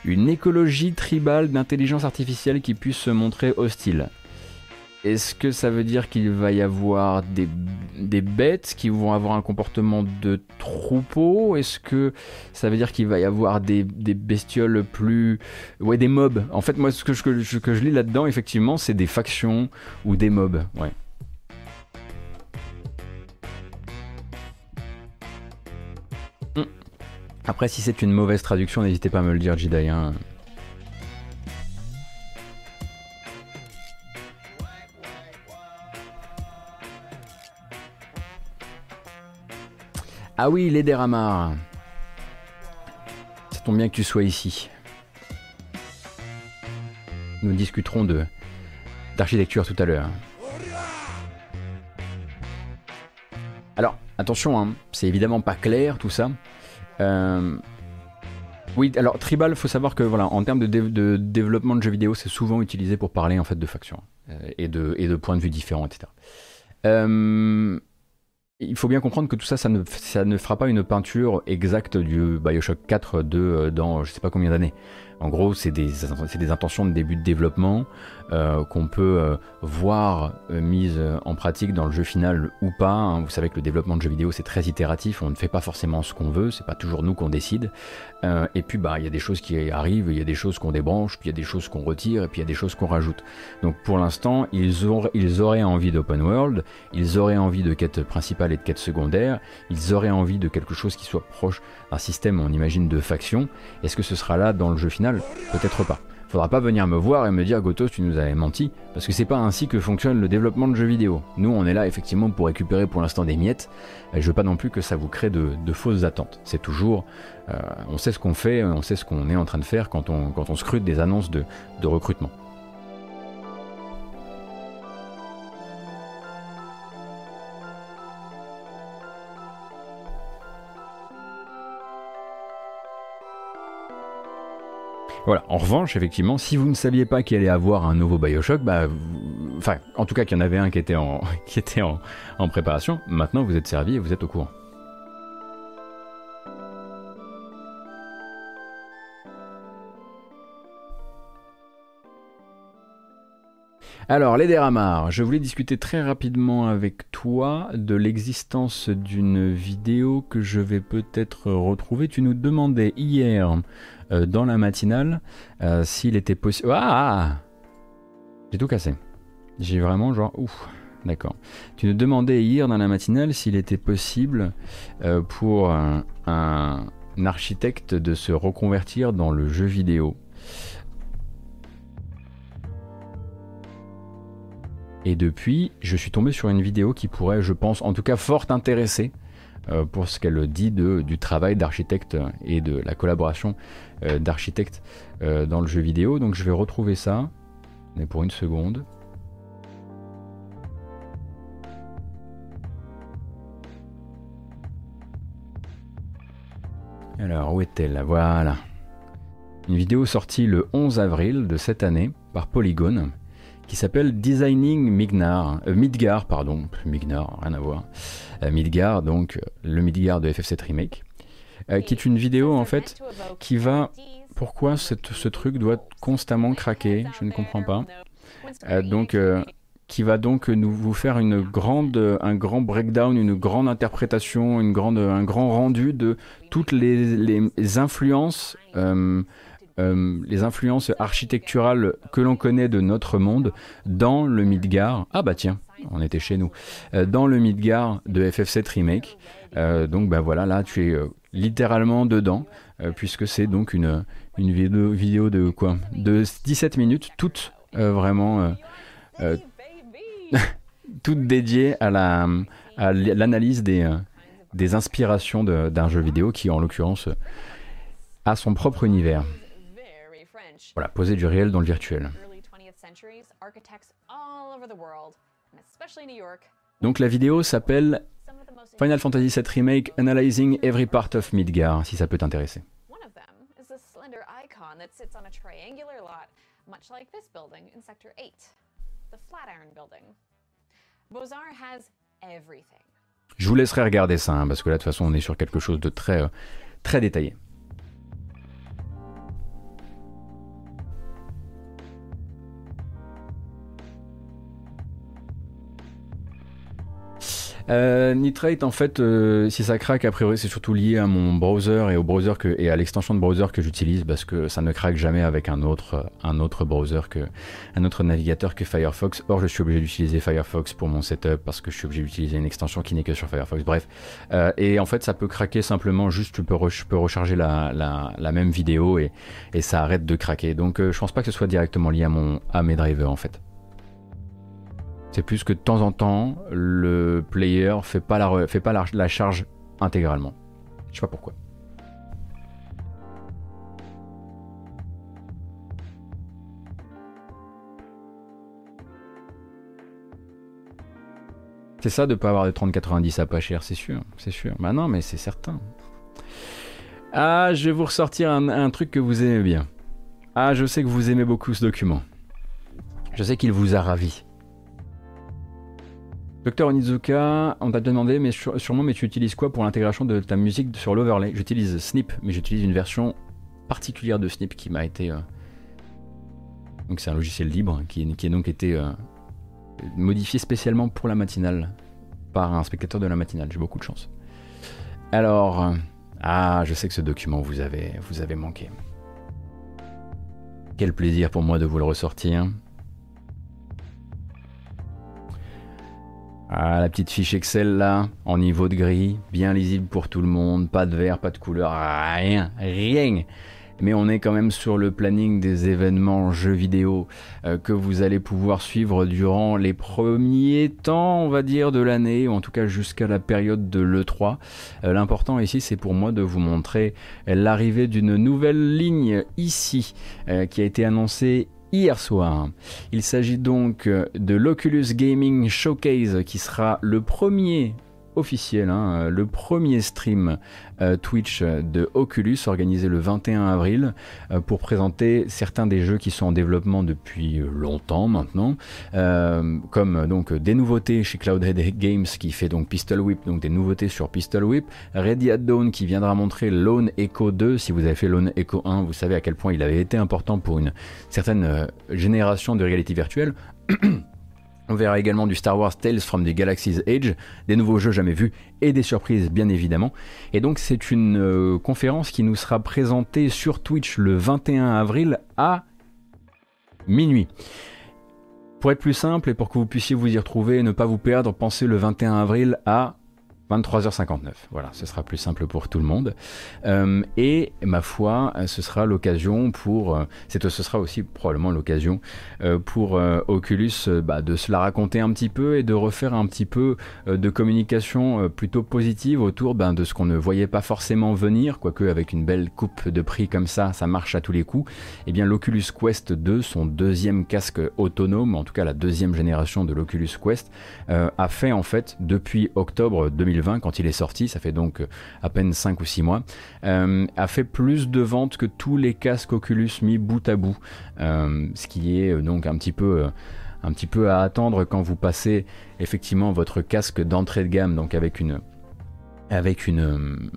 Une écologie tribale d'intelligence artificielle qui puisse se montrer hostile. Est-ce que ça veut dire qu'il va y avoir des, bêtes qui vont avoir un comportement de troupeau? Est-ce que ça veut dire qu'il va y avoir des, bestioles plus... Ouais, des mobs? En fait, moi, ce que je, que je lis là-dedans, effectivement, c'est des factions ou des mobs. Ouais. Hmm. Après, si c'est une mauvaise traduction, n'hésitez pas à me le dire, Jedi. Hein. Ah oui, Lederamar. Ça tombe bien que tu sois ici. Nous discuterons de d'architecture tout à l'heure. Alors, attention, hein, c'est évidemment pas clair tout ça. Euh, oui, alors Tribal, faut savoir que voilà, en termes de, développement de jeux vidéo, c'est souvent utilisé pour parler en fait de factions euh, et, de, et de points de vue différents, etc. Euh, il faut bien comprendre que tout ça, ça ne, ça ne fera pas une peinture exacte du Bioshock 4 de, euh, dans je sais pas combien d'années. En gros, c'est des, intentions de début de développement euh, qu'on peut euh, voir euh, mises en pratique dans le jeu final ou pas. Hein. Vous savez que le développement de jeux vidéo c'est très itératif, on ne fait pas forcément ce qu'on veut, c'est pas toujours nous qu'on décide. et puis bah il y a des choses qui arrivent, il y a des choses qu'on débranche, puis il y a des choses qu'on retire, et puis il y a des choses qu'on rajoute. Donc pour l'instant, ils, ils auraient envie d'open world, ils auraient envie de quête principale et de quête secondaire, ils auraient envie de quelque chose qui soit proche d'un système, on imagine, de faction. Est-ce que ce sera là dans le jeu final? Peut-être pas. Faudra pas venir me voir et me dire Gotos tu nous avais menti, parce que c'est pas ainsi que fonctionne le développement de jeux vidéo. Nous on est là effectivement pour récupérer pour l'instant des miettes, et je veux pas non plus que ça vous crée de, fausses attentes. C'est toujours, euh, on sait ce qu'on fait, on sait ce qu'on est en train de faire quand on, quand on scrute des annonces de recrutement. Voilà. En revanche, effectivement, si vous ne saviez pas qu'il allait avoir un nouveau Bioshock, bah, enfin, en tout cas qu'il y en avait un qui était en, qui était en, en préparation, maintenant vous êtes servi et vous êtes au courant. Alors, les Déramars, je voulais discuter très rapidement avec toi de l'existence d'une vidéo que je vais peut-être retrouver. Tu nous demandais hier euh, dans la matinale euh, s'il était possible. Ah J'ai tout cassé. J'ai vraiment genre ouf. D'accord. Tu nous demandais hier dans la matinale s'il était possible euh, pour un, architecte de se reconvertir dans le jeu vidéo. Et depuis, je suis tombé sur une vidéo qui pourrait, je pense, en tout cas fort intéresser pour ce qu'elle dit de, du travail d'architecte et de la collaboration d'architecte euh, dans le jeu vidéo. Donc je vais retrouver ça. Mais pour une seconde. Alors, où est-elle? Voilà. Une vidéo sortie le 11 avril de cette année par Polygon qui s'appelle Designing Mignar, euh, Midgar, pardon, Mignar, rien à voir. Euh, Midgar, donc le Midgar de FF7 Remake, euh, qui est une vidéo en fait qui va. Pourquoi ce truc doit constamment craquer Je ne comprends pas. Euh, donc qui va donc nous vous faire une grande, un grand breakdown, une grande interprétation, une grande, un grand rendu de toutes les, les influences euh, euh, les influences architecturales que l'on connaît de notre monde dans le Midgar. Ah bah tiens, on était chez nous. Euh, dans le Midgar de FF7 Remake. Euh, donc bah voilà, là tu es littéralement dedans, puisque c'est donc une, une vidéo, vidéo de quoi? De 17 minutes, toute vraiment... toute dédiée à la à l'analyse des, des inspirations d'un jeu vidéo qui en l'occurrence a son propre univers. Voilà, poser du réel dans le virtuel. Donc la vidéo s'appelle Final Fantasy VII Remake Analyzing Every Part of Midgar, si ça peut t'intéresser. Je vous laisserai regarder ça, hein, parce que là, de toute façon, on est sur quelque chose de très, euh, très détaillé. Euh, Nitrate, en fait, euh, si ça craque, a priori, c'est surtout lié à mon browser et au browser et à l'extension de browser que j'utilise parce que ça ne craque jamais avec un autre, un autre browser que, un autre navigateur que Firefox. Or, je suis obligé d'utiliser Firefox pour mon setup parce que je suis obligé d'utiliser une extension qui n'est que sur Firefox. Bref. Euh, et en fait, ça peut craquer simplement juste, tu peux, recharger la, même vidéo et, et ça arrête de craquer. Donc, euh, je pense pas que ce soit directement lié à mon, à mes drivers, en fait. C'est plus que de temps en temps, le player fait pas la, fait pas la, charge intégralement. Je sais pas pourquoi. C'est ça de pas avoir de 3090 à pas cher, c'est sûr, c'est sûr. Bah non, mais c'est certain. Ah, je vais vous ressortir un, truc que vous aimez bien. Ah, je sais que vous aimez beaucoup ce document. Je sais qu'il vous a ravi. Docteur Onizuka, on t'a demandé, mais sûrement, mais tu utilises quoi pour l'intégration de ta musique sur l'overlay? J'utilise Snip, mais j'utilise une version particulière de Snip qui m'a été. Euh, donc c'est un logiciel libre qui, qui a donc été euh, modifié spécialement pour la matinale par un spectateur de la matinale. J'ai beaucoup de chance. Alors, euh, ah, je sais que ce document vous avez, vous avez manqué. Quel plaisir pour moi de vous le ressortir. Ah, la petite fiche Excel là, en niveau de gris, bien lisible pour tout le monde, pas de vert, pas de couleur, rien, rien. Mais on est quand même sur le planning des événements jeux vidéo euh, que vous allez pouvoir suivre durant les premiers temps, on va dire, de l'année, ou en tout cas jusqu'à la période de l'E3. Euh, l'important ici, c'est pour moi de vous montrer l'arrivée d'une nouvelle ligne ici, euh, qui a été annoncée hier soir. Il s'agit donc de l'Oculus Gaming Showcase qui sera le premier officiel, hein, le premier stream euh, Twitch de Oculus organisé le 21 avril euh, pour présenter certains des jeux qui sont en développement depuis longtemps maintenant, comme donc des nouveautés chez Cloudhead Games qui fait donc Pistol Whip, donc des nouveautés sur Pistol Whip, Ready at Dawn qui viendra montrer Lone Echo 2. Si vous avez fait Lone Echo 1, vous savez à quel point il avait été important pour une certaine génération de réalité virtuelle. On verra également du Star Wars Tales from the Galaxy's Edge, des nouveaux jeux jamais vus et des surprises bien évidemment. Et donc c'est une euh, conférence qui nous sera présentée sur Twitch le 21 avril à minuit. Pour être plus simple et pour que vous puissiez vous y retrouver et ne pas vous perdre, pensez le 21 avril à 23h59. Voilà, ce sera plus simple pour tout le monde. Euh, et ma foi, ce sera l'occasion pour, euh, ce sera aussi probablement l'occasion euh, pour Oculus bah, de se la raconter un petit peu et de refaire un petit peu de communication plutôt positive autour ben, de ce qu'on ne voyait pas forcément venir, quoique avec une belle coupe de prix comme ça, ça marche à tous les coups. Et eh bien l'Oculus Quest 2, son deuxième casque autonome, en tout cas la deuxième génération de l'Oculus Quest, a fait en fait depuis octobre 2020 quand il est sorti, ça fait donc euh, à peine 5 ou 6 mois, euh, a fait plus de ventes que tous les casques Oculus mis bout à bout, euh, ce qui est donc un petit peu un petit peu à attendre quand vous passez effectivement votre casque d'entrée de gamme, donc avec une avec une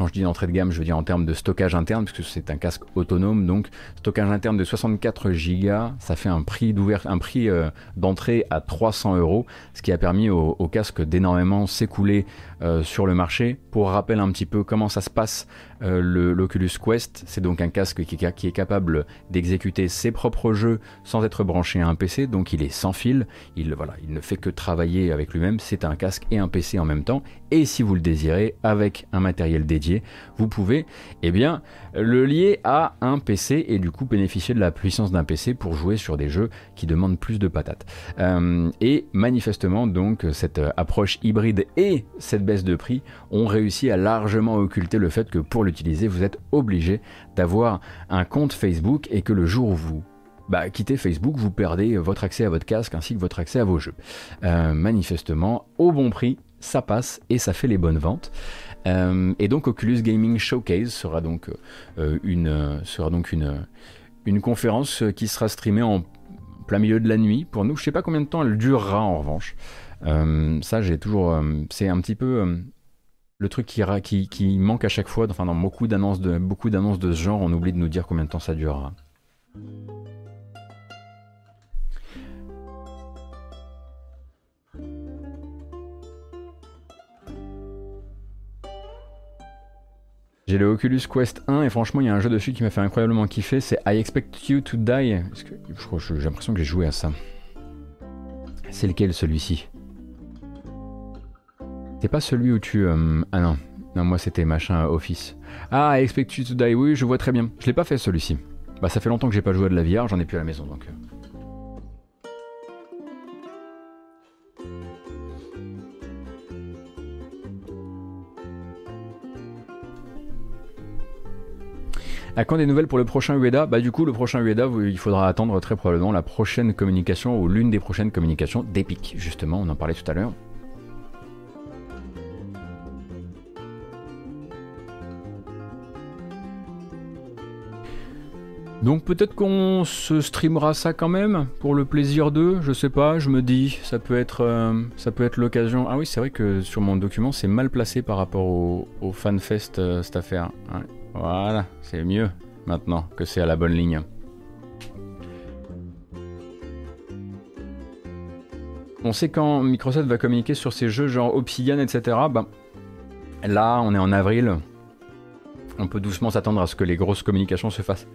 quand je dis entrée de gamme, je veux dire en termes de stockage interne, puisque c'est un casque autonome, donc stockage interne de 64 Go, ça fait un prix un euh, d'entrée à 300 euros, ce qui a permis au, casque d'énormément s'écouler euh, sur le marché. Pour rappel un petit peu comment ça se passe euh, l'Oculus Quest, c'est donc un casque qui, est capable d'exécuter ses propres jeux sans être branché à un PC, donc il est sans fil, il, voilà, il ne fait que travailler avec lui-même, c'est un casque et un PC en même temps, et si vous le désirez, avec un matériel dédié, vous pouvez eh bien, le lier à un PC et du coup bénéficier de la puissance d'un PC pour jouer sur des jeux qui demandent plus de patates. Euh, et manifestement donc cette approche hybride et cette baisse de prix ont réussi à largement occulter le fait que pour l'utiliser vous êtes obligé d'avoir un compte Facebook et que le jour où vous bah, quittez Facebook, vous perdez votre accès à votre casque ainsi que votre accès à vos jeux. Euh, manifestement, au bon prix, ça passe et ça fait les bonnes ventes. Euh, et donc Oculus Gaming Showcase sera donc, euh, une, sera donc une, une conférence qui sera streamée en plein milieu de la nuit pour nous. Je sais pas combien de temps elle durera en revanche. Euh, ça, j'ai toujours. c'est un petit peu le truc qui, qui, qui, manque à chaque fois. Enfin, dans beaucoup d'annonces de, beaucoup d'annonces de ce genre, on oublie de nous dire combien de temps ça durera. J'ai le Oculus Quest 1 et franchement il y a un jeu dessus qui m'a fait incroyablement kiffer, c'est I Expect You to Die. J'ai l'impression que j'ai joué à ça. C'est lequel celui-ci? C'est pas celui où tu... Euh, ah non, non moi c'était machin Office. Ah I Expect You to Die, oui je vois très bien. Je l'ai pas fait celui-ci. Bah ça fait longtemps que j'ai pas joué à de la VR, j'en ai plus à la maison donc... À quand des nouvelles pour le prochain UEDA? Bah du coup le prochain UEDA, il faudra attendre très probablement la prochaine communication ou l'une des prochaines communications d'Epic justement, on en parlait tout à l'heure. Donc peut-être qu'on se streamera ça quand même pour le plaisir d'eux, je sais pas, je me dis ça peut être euh, ça peut être l'occasion. Ah oui, c'est vrai que sur mon document, c'est mal placé par rapport au, FanFest euh, cette affaire. Voilà, c'est mieux maintenant que c'est à la bonne ligne. On sait quand Microsoft va communiquer sur ces jeux genre Obsidian, etc. Ben, là, on est en avril. On peut doucement s'attendre à ce que les grosses communications se fassent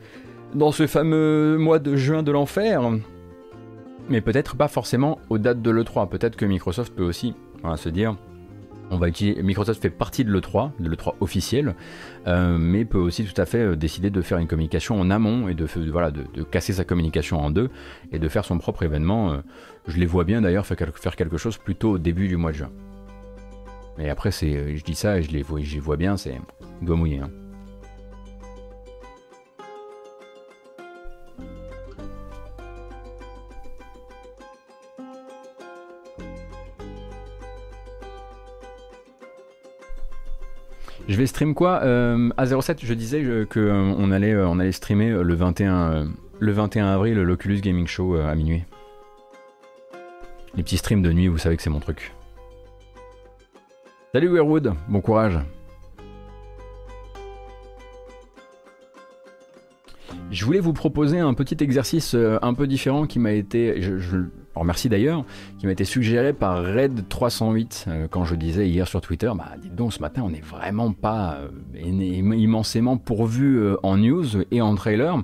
dans ce fameux mois de juin de l'enfer. Mais peut-être pas forcément aux dates de l'E3. Peut-être que Microsoft peut aussi se dire Microsoft fait partie de l'E3, de l'E3 officiel, euh, mais peut aussi tout à fait euh, décider de faire une communication en amont et de, voilà, de, casser sa communication en deux et de faire son propre événement. Euh, je les vois bien d'ailleurs faire, quelque chose plutôt au début du mois de juin. Mais après, c'est, je dis ça et je les vois, je les vois bien, c'est doigt mouillé. Hein. Je vais stream quoi? À 07, je disais qu'on on allait, on allait streamer le 21, le 21 avril l'Oculus Gaming Show à minuit. Les petits streams de nuit, vous savez que c'est mon truc. Salut Weirwood, bon courage. Je voulais vous proposer un petit exercice euh, un peu différent qui m'a été, remercie d'ailleurs, qui m'a été suggéré par Red308 euh, quand je disais hier sur Twitter, bah dites donc ce matin on n'est vraiment pas euh, immensément pourvu en news et en trailer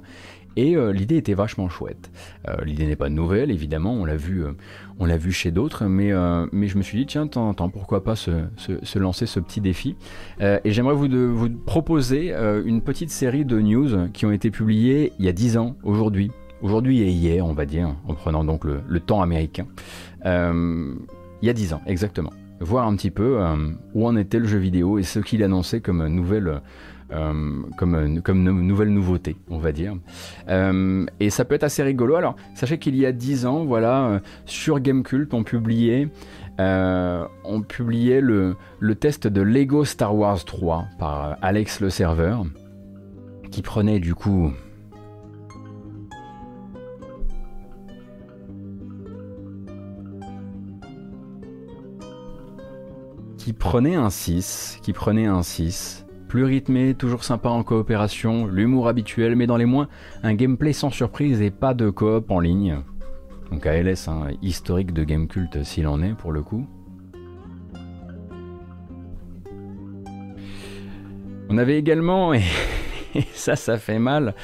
et euh, l'idée était vachement chouette. Euh, l'idée n'est pas nouvelle, évidemment, on l'a vu, euh, on l'a vu chez d'autres, mais, je me suis dit, tiens, tant, pourquoi pas se, lancer ce petit défi. et j'aimerais vous, vous proposer une petite série de news qui ont été publiées il y a 10 ans, aujourd'hui. Aujourd'hui et hier, on va dire, en prenant donc le, temps américain. il y a 10 ans, exactement. Voir un petit peu où en était le jeu vidéo et ce qu'il annonçait comme nouvelle euh, comme, nouvelle nouveauté, on va dire. Euh, et ça peut être assez rigolo. Alors, sachez qu'il y a 10 ans, voilà, euh, sur Gamecult, on publiait, on publiait le, le, test de Lego Star Wars 3 par Alex le serveur, qui prenait du coup qui prenait un 6, qui prenait un 6, plus rythmé, toujours sympa en coopération, l'humour habituel, mais dans les moins, un gameplay sans surprise et pas de coop en ligne. Donc ALS, un historique de game culte s'il en est pour le coup. On avait également, et, ça ça fait mal,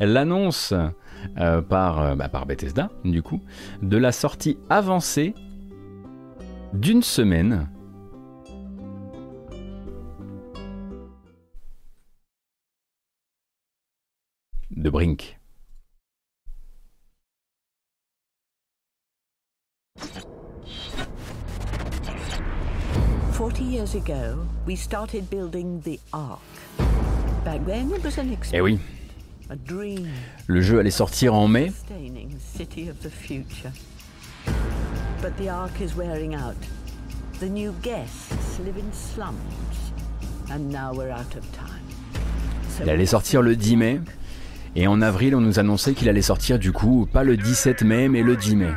l'annonce euh, euh, bah, par Bethesda, du coup, de la sortie avancée d'une semaine was an eh oui. Le jeu allait sortir en mai. City of the future. But the Ark is wearing out. The new guests live in slums. And now we're out of time. Il allait sortir le 10 mai. Et en avril, on nous annonçait qu'il allait sortir du coup, pas le 17 mai, mais le 10 mai.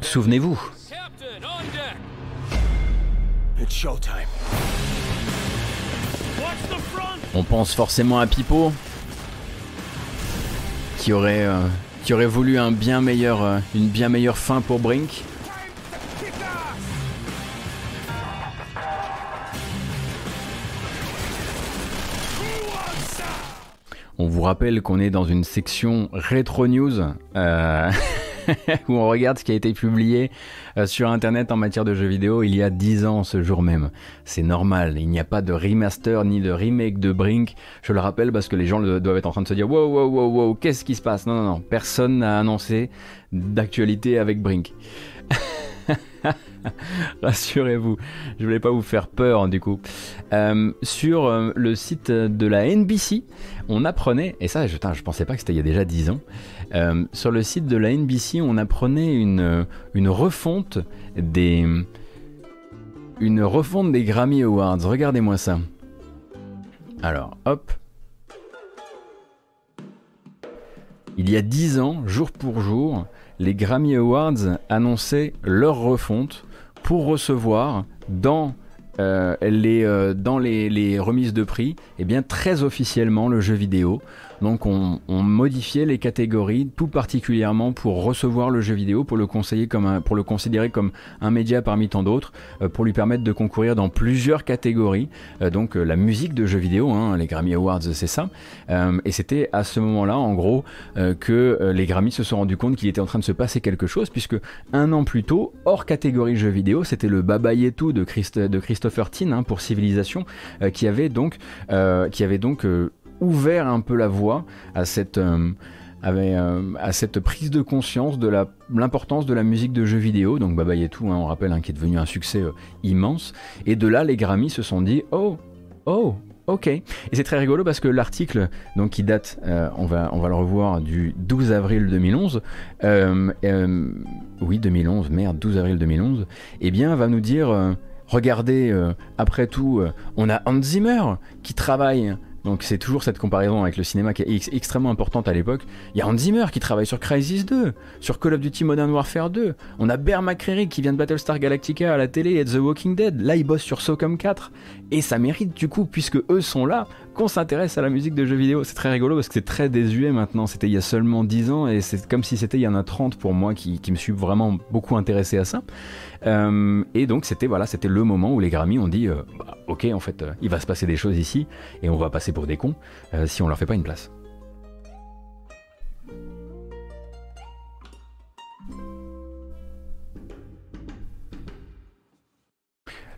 Souvenez-vous. On pense forcément à Pipo, qui aurait, euh, qui aurait voulu un bien euh, une bien meilleure fin pour Brink. On vous rappelle qu'on est dans une section rétro news. Euh, où on regarde ce qui a été publié euh, sur Internet en matière de jeux vidéo il y a 10 ans ce jour même. C'est normal, il n'y a pas de remaster ni de remake de Brink. Je le rappelle parce que les gens doivent être en train de se dire wow, wow, wow, wow, qu'est-ce qui se passe? Non, non, non, personne n'a annoncé d'actualité avec Brink. Rassurez-vous, je voulais pas vous faire peur du coup. Euh, sur euh, le site de la NBC, on apprenait, et ça je, je pensais pas que c'était il y a déjà 10 ans, euh, sur le site de la NBC on apprenait une, refonte des... Grammy Awards. Regardez-moi ça. Alors, hop. Il y a 10 ans, jour pour jour, les Grammy Awards annonçaient leur refonte pour recevoir dans euh, les, euh, les, remises de prix, eh bien très officiellement le jeu vidéo. Donc on, modifiait les catégories tout particulièrement pour recevoir le jeu vidéo, pour le, considérer comme un média parmi tant d'autres, euh, pour lui permettre de concourir dans plusieurs catégories. donc la musique de jeux vidéo, hein, les Grammy Awards c'est ça. et c'était à ce moment-là en gros que les Grammy se sont rendus compte qu'il était en train de se passer quelque chose puisque un an plus tôt, hors catégorie jeux vidéo, c'était le Baba Yetu de, de Christopher Tin hein, pour Civilisation qui avait donc ouvert un peu la voie à cette, euh, euh, à cette prise de conscience de l'importance de la musique de jeux vidéo. Donc Baba Yetu, hein, on rappelle, hein, qui est devenu un succès euh, immense. Et de là, les Grammy se sont dit Oh, oh, Ok, et c'est très rigolo parce que l'article, qui date, on, va, on va le revoir du 12 avril 2011, euh, euh, oui 2011, merde, 12 avril 2011, eh bien va nous dire, regardez, après tout, on a Hans Zimmer qui travaille donc c'est toujours cette comparaison avec le cinéma qui est extrêmement importante à l'époque. Il y a Hans Zimmer qui travaille sur Crisis 2, sur Call of Duty Modern Warfare 2. On a Bear McCreary qui vient de Battlestar Galactica à la télé et The Walking Dead. Là, il bosse sur SOCOM 4. Et ça mérite du coup, puisque eux sont là, qu'on s'intéresse à la musique de jeux vidéo. C'est très rigolo parce que c'est très désuet maintenant. C'était il y a seulement 10 ans et c'est comme si c'était il y en a 30 pour moi qui, me suis vraiment beaucoup intéressé à ça. Euh, et donc c'était voilà, c'était le moment où les Grammy ont dit euh, bah, ok en fait euh, il va se passer des choses ici et on va passer pour des cons si on leur fait pas une place.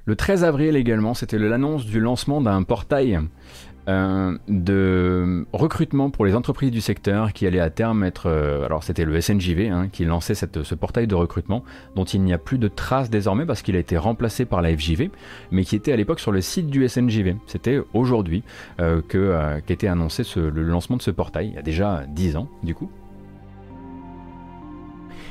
Le 13 avril également, c'était l'annonce du lancement d'un portail euh, de recrutement pour les entreprises du secteur qui allait à terme être... Euh, alors c'était le SNJV hein, qui lançait ce portail de recrutement dont il n'y a plus de traces désormais parce qu'il a été remplacé par la FJV, mais qui était à l'époque sur le site du SNJV. C'était aujourd'hui euh, qu'était annoncé le lancement de ce portail, il y a déjà 10 ans du coup.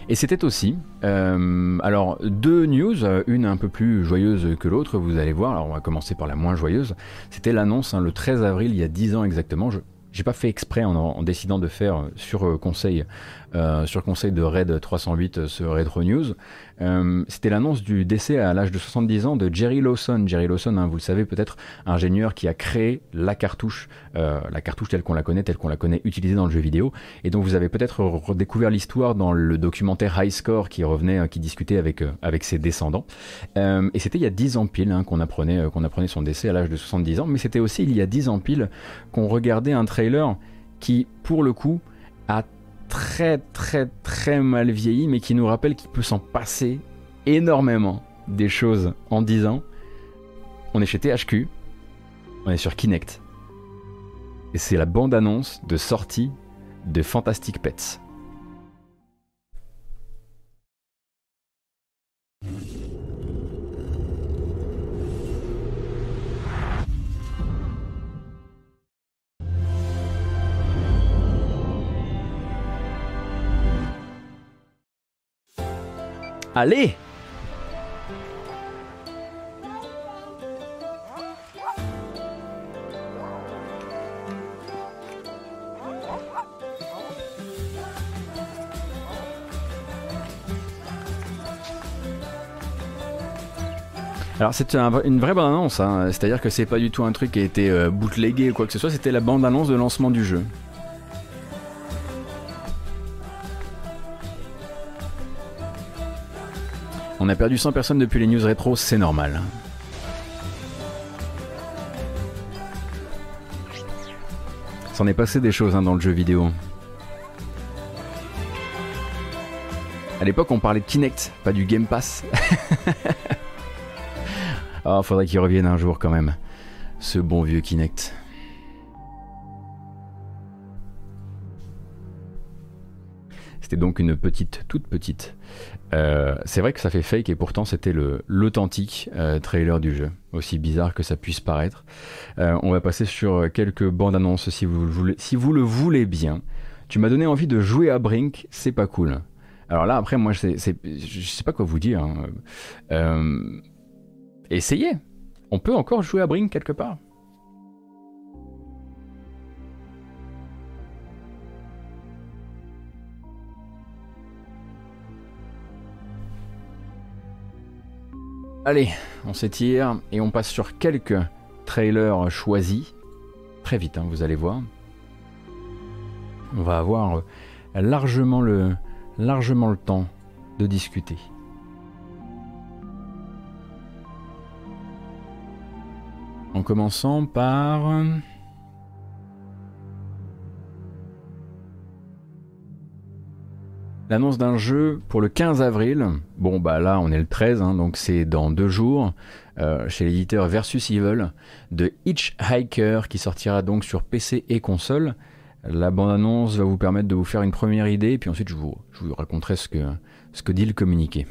Et c'était aussi, euh, alors deux news, euh, une un peu plus joyeuse que l'autre, vous allez voir, alors on va commencer par la moins joyeuse, c'était l'annonce hein, le 13 avril, il y a 10 ans exactement, je j'ai pas fait exprès en, décidant de faire sur euh, sur conseil de Red 308 ce Retro News, euh, c'était l'annonce du décès à l'âge de 70 ans de Jerry Lawson. Jerry Lawson, hein, vous le savez peut-être, ingénieur qui a créé la cartouche, euh, la cartouche telle qu'on la connaît, telle qu'on la connaît utilisée dans le jeu vidéo, et donc vous avez peut-être redécouvert l'histoire dans le documentaire High Score qui revenait, euh, qui discutait avec avec ses descendants. et c'était il y a 10 ans pile hein, qu'on apprenait qu'on apprenait son décès à l'âge de 70 ans, mais c'était aussi il y a 10 ans pile qu'on regardait un trailer qui, pour le coup, très très très mal vieilli, mais qui nous rappelle qu'il peut s'en passer énormément des choses en 10 ans. On est chez THQ, on est sur Kinect, et c'est la bande-annonce de sortie de Fantastic Pets. Allez Alors c'est une vraie bande annonce, hein. c'est-à-dire que c'est pas du tout un truc qui a été euh, bootlegué ou quoi que ce soit, c'était la bande annonce de lancement du jeu. On a perdu 100 personnes depuis les news rétro, c'est normal. C'en est passé des choses hein, dans le jeu vidéo. À l'époque, on parlait de Kinect, pas du Game Pass. Ah, faudrait qu'il revienne un jour quand même. Ce bon vieux Kinect. C'était donc une petite, toute petite euh, c'est vrai que ça fait fake et pourtant c'était l'authentique euh, trailer du jeu, aussi bizarre que ça puisse paraître. Euh, on va passer sur quelques bandes annonces si vous, voulez, si vous le voulez bien. Tu m'as donné envie de jouer à Brink, c'est pas cool. Alors là, après, moi, je sais pas quoi vous dire. Hein. essayez. On peut encore jouer à Brink quelque part. Allez, on s'étire et on passe sur quelques trailers choisis. Très vite, hein, vous allez voir. On va avoir euh, largement le, largement le temps de discuter. En commençant par... L'annonce d'un jeu pour le 15 avril. Bon, bah là, on est le 13, hein, donc c'est dans deux jours. Euh, chez l'éditeur Versus Evil de Hitchhiker qui sortira donc sur PC et console. La bande-annonce va vous permettre de vous faire une première idée, puis ensuite je vous, raconterai ce que, dit le communiqué.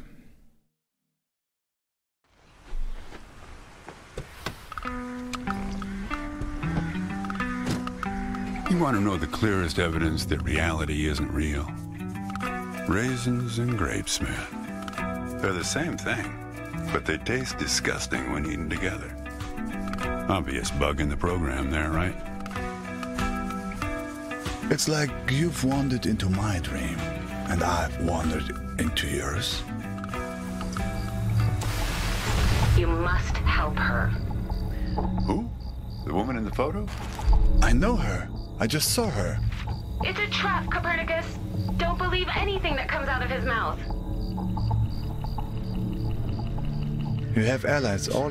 Raisins and grapes, man. They're the same thing, but they taste disgusting when eaten together. Obvious bug in the program there, right? It's like you've wandered into my dream, and I've wandered into yours. You must help her. Who? The woman in the photo? I know her. I just saw her. It's a trap, Copernicus. Don't believe anything that comes out of his mouth.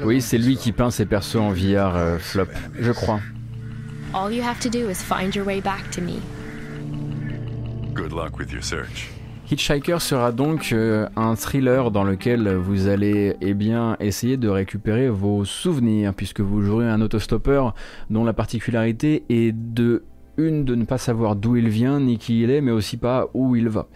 Oui, c'est lui qui peint ses persos en VR euh, flop, je crois. All you have to do is find your way back to me. Good luck with your search. Hitchhiker sera donc euh, un thriller dans lequel vous allez eh bien, essayer de récupérer vos souvenirs, puisque vous jouerez un autostoppeur dont la particularité est de une de ne pas savoir d'où il vient ni qui il est, mais aussi pas où il va.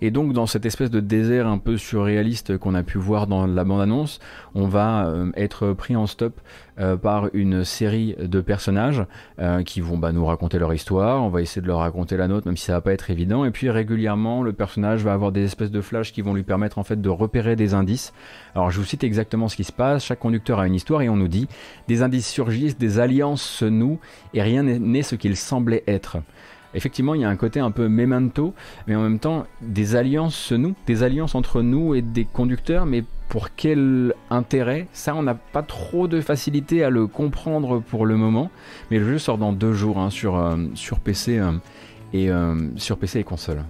Et donc dans cette espèce de désert un peu surréaliste qu'on a pu voir dans la bande-annonce, on va euh, être pris en stop euh, par une série de personnages euh, qui vont bah, nous raconter leur histoire. On va essayer de leur raconter la nôtre, même si ça va pas être évident. Et puis régulièrement, le personnage va avoir des espèces de flashs qui vont lui permettre en fait de repérer des indices. Alors je vous cite exactement ce qui se passe. Chaque conducteur a une histoire et on nous dit des indices surgissent, des alliances se nouent et rien n'est n'est ce qu'il semblait être. Effectivement, il y a un côté un peu memento, mais en même temps, des alliances se nouent, des alliances entre nous et des conducteurs, mais pour quel intérêt? Ça, on n'a pas trop de facilité à le comprendre pour le moment, mais le jeu sort dans deux jours hein, sur, euh, sur PC euh, et euh, sur PC et console.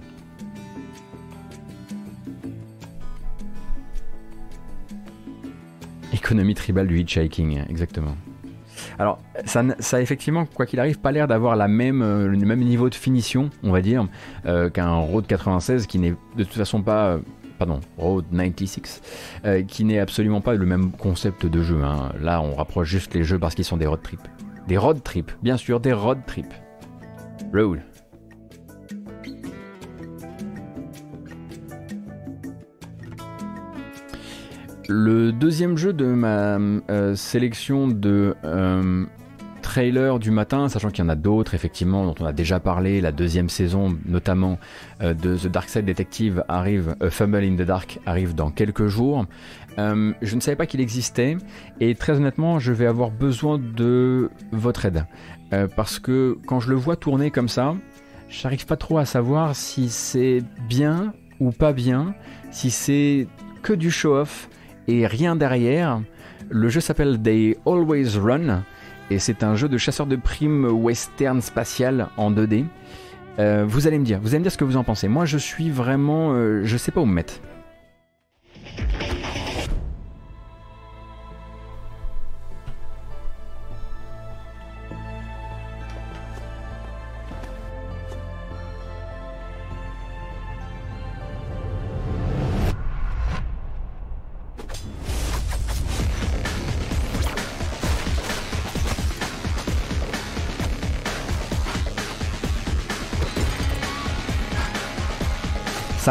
Économie tribale du hitchhiking, exactement. Alors, ça, ça a effectivement, quoi qu'il arrive, pas l'air d'avoir la même, euh, le même niveau de finition, on va dire, euh, qu'un Road 96 qui n'est de toute façon pas. euh, Pardon, Road 96, euh, qui n'est absolument pas le même concept de jeu. hein. Là, on rapproche juste les jeux parce qu'ils sont des road trips. Des road trips, bien sûr, des road trips. Road. Le deuxième jeu de ma euh, sélection de euh, trailers du matin, sachant qu'il y en a d'autres effectivement dont on a déjà parlé, la deuxième saison notamment euh, de The Dark Side Detective arrive, Fumble in the Dark arrive dans quelques jours. Je ne savais pas qu'il existait et très honnêtement je vais avoir besoin de votre aide parce que quand je le vois tourner comme ça, j'arrive pas trop à savoir si c'est bien ou pas bien, si c'est que du show-off et rien derrière. Le jeu s'appelle They Always Run et c'est un jeu de chasseur de primes western spatial en 2D. Euh, vous allez me dire, vous allez me dire ce que vous en pensez. Moi, je suis vraiment, euh, je sais pas où me mettre.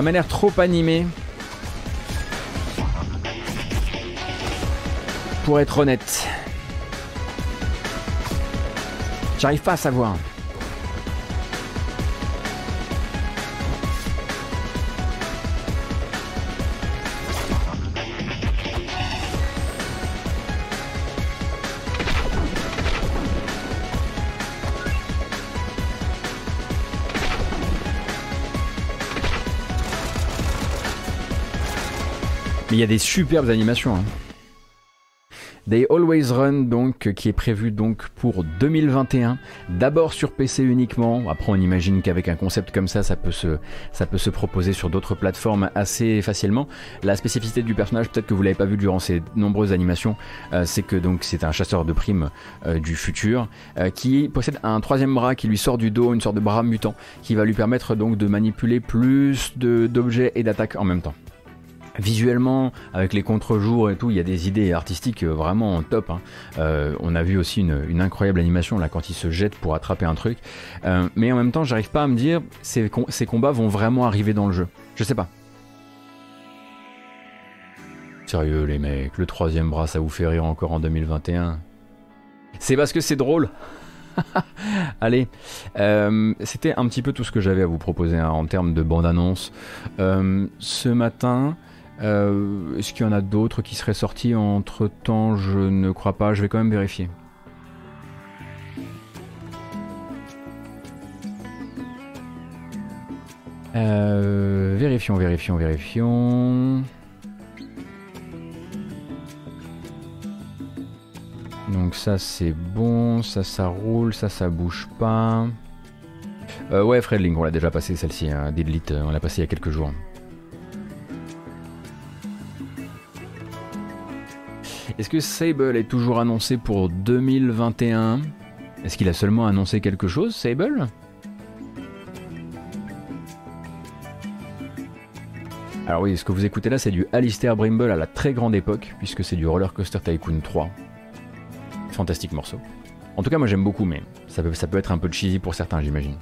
Ça m'a l'air trop animé. Pour être honnête. J'arrive pas à savoir. Mais il y a des superbes animations. hein. They Always Run donc qui est prévu donc pour 2021 d'abord sur PC uniquement après on imagine qu'avec un concept comme ça ça peut se ça peut se proposer sur d'autres plateformes assez facilement la spécificité du personnage peut-être que vous l'avez pas vu durant ces nombreuses animations euh, c'est que donc c'est un chasseur de primes euh, du futur euh, qui possède un troisième bras qui lui sort du dos une sorte de bras mutant qui va lui permettre donc de manipuler plus d'objets et d'attaques en même temps Visuellement, avec les contre-jours et tout, il y a des idées artistiques euh, vraiment top. hein. Euh, on a vu aussi une, incroyable animation là quand il se jette pour attraper un truc. Euh, mais en même temps, j'arrive pas à me dire ces, com- ces combats vont vraiment arriver dans le jeu. Je sais pas. Sérieux les mecs, le troisième bras ça vous fait rire encore en 2021 C'est parce que c'est drôle. Allez, c'était un petit peu tout ce que j'avais à vous proposer hein, en termes de bande-annonce. Ce matin, euh, est-ce qu'il y en a d'autres qui seraient sortis entre temps Je ne crois pas, je vais quand même vérifier. vérifions, vérifions, vérifions. Donc ça c'est bon, ça ça roule, ça ça bouge pas. Euh, ouais Fredling, on l'a déjà passé celle-ci, hein, Delete, on l'a passé il y a quelques jours. Est-ce que Sable est toujours annoncé pour 2021 Est-ce qu'il a seulement annoncé quelque chose, Sable? Alors oui, ce que vous écoutez là, c'est du Alistair Brimble à la très grande époque, puisque c'est du Roller Coaster Tycoon 3. Fantastique morceau. En tout cas, moi j'aime beaucoup, mais ça peut, ça peut être un peu cheesy pour certains, j'imagine.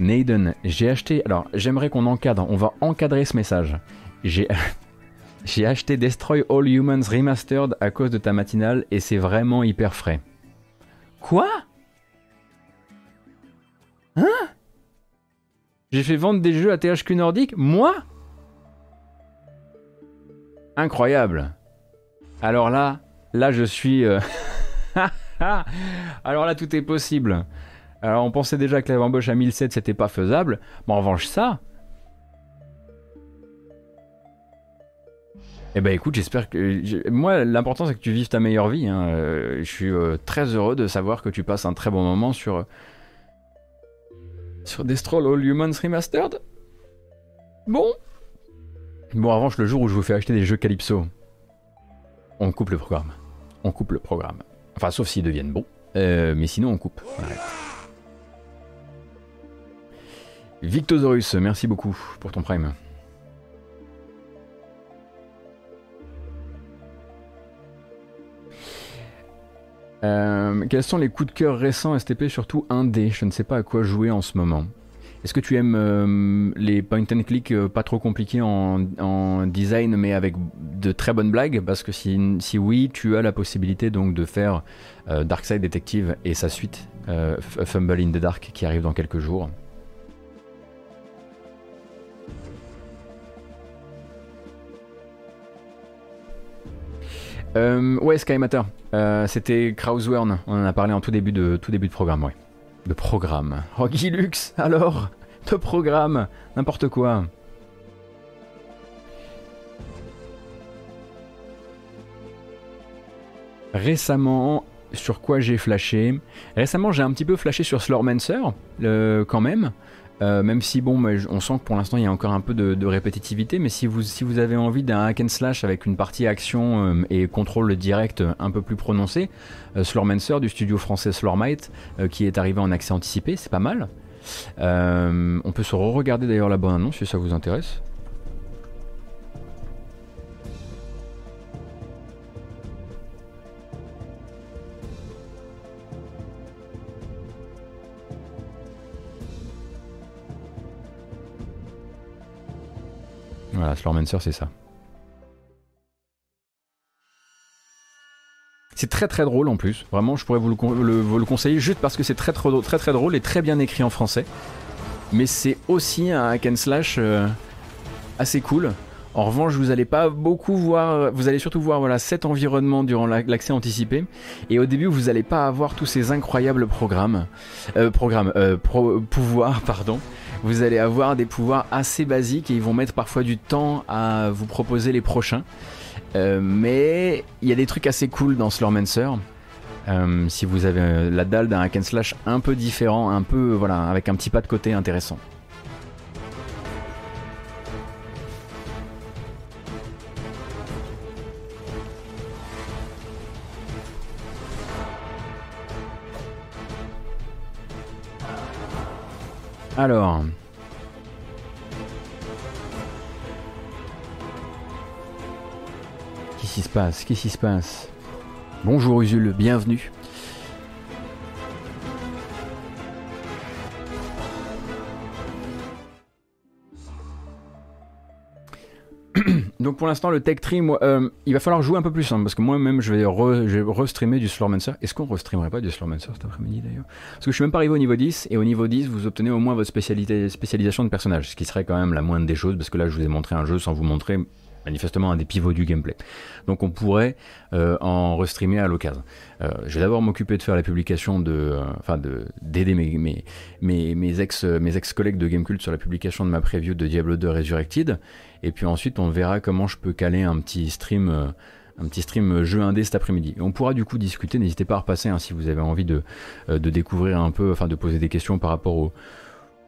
Naden, j'ai acheté. Alors, j'aimerais qu'on encadre. On va encadrer ce message. J'ai. j'ai acheté Destroy All Humans Remastered à cause de ta matinale et c'est vraiment hyper frais. Quoi? Hein? J'ai fait vendre des jeux à THQ Nordic Moi? Incroyable. Alors là, là je suis... Euh, Alors là tout est possible. Alors on pensait déjà que l'embauche à 1007 c'était pas faisable. Mais en revanche ça... Eh ben écoute, j'espère que... Moi l'important c'est que tu vives ta meilleure vie. Hein. Euh, je suis euh, très heureux de savoir que tu passes un très bon moment sur sur Destroy All Humans Remastered Bon. Bon, en revanche, le jour où je vous fais acheter des jeux Calypso, on coupe le programme. On coupe le programme. Enfin, sauf s'ils deviennent bons. Euh, mais sinon, on coupe. Victosaurus, merci beaucoup pour ton prime. Euh, quels sont les coups de cœur récents STP, surtout 1D Je ne sais pas à quoi jouer en ce moment. Est-ce que tu aimes euh, les point and click euh, pas trop compliqués en, design mais avec de très bonnes blagues? Parce que si, si, oui, tu as la possibilité donc de faire Darkside Detective et sa suite Fumble in the Dark qui arrive dans quelques jours. Euh, ouais, Sky Matter. Euh, c'était Krauswern. On en a parlé en tout début de, tout début de programme, ouais. De programme. Rocky Lux, alors De programme N'importe quoi. Récemment, sur quoi j'ai flashé? Récemment, j'ai un petit peu flashé sur Slormancer, quand même. Euh, même si bon, on sent que pour l'instant il y a encore un peu de, répétitivité, mais si vous, si vous avez envie d'un hack and slash avec une partie action euh, et contrôle direct un peu plus prononcé, euh, du studio français Slormite qui est arrivé en accès anticipé, c'est pas mal. on peut se re-regarder d'ailleurs la bonne annonce si ça vous intéresse. Voilà, Slormancer, c'est ça. C'est très très drôle en plus. Vraiment, je pourrais vous le, conseiller juste parce que c'est très, très drôle et très bien écrit en français. Mais c'est aussi un hack and slash euh, assez cool. En revanche, vous allez pas beaucoup voir, vous allez surtout voir voilà cet environnement durant l'accès anticipé. Et au début, vous allez pas avoir tous ces incroyables programmes, euh, programmes, euh, pouvoirs, pardon vous allez avoir des pouvoirs assez basiques et ils vont mettre parfois du temps à vous proposer les prochains. Euh, mais il y a des trucs assez cool dans Slormancer. Euh, si vous avez la dalle d'un hack and slash un peu différent, un peu voilà, avec un petit pas de côté intéressant. Alors. Qu'est-ce qui se passe? Qu'est-ce qui se passe? Bonjour Usul, bienvenue. Donc pour l'instant, le Tech Tree, euh, il va falloir jouer un peu plus, hein, parce que moi-même, je vais, re, du Slormancer. Est-ce qu'on restreamerait pas du Slormancer cet après-midi d'ailleurs? Parce que je suis même pas arrivé au niveau 10, et au niveau 10, vous obtenez au moins votre spécialisation de personnage, ce qui serait quand même la moindre des choses, parce que là, je vous ai montré un jeu sans vous montrer manifestement un des pivots du gameplay. Donc on pourrait euh, en restreamer à l'occasion. Euh, je vais d'abord m'occuper de faire la publication de, euh, enfin de d'aider mes, mes, mes, mes, ex mes ex collègues de Gamecult sur la publication de ma preview de Diablo 2 Resurrected, et puis ensuite on verra comment je peux caler un petit stream. un petit stream jeu indé cet après-midi. On pourra du coup discuter, n'hésitez pas à repasser hein, si vous avez envie de, de découvrir un peu, enfin de poser des questions par rapport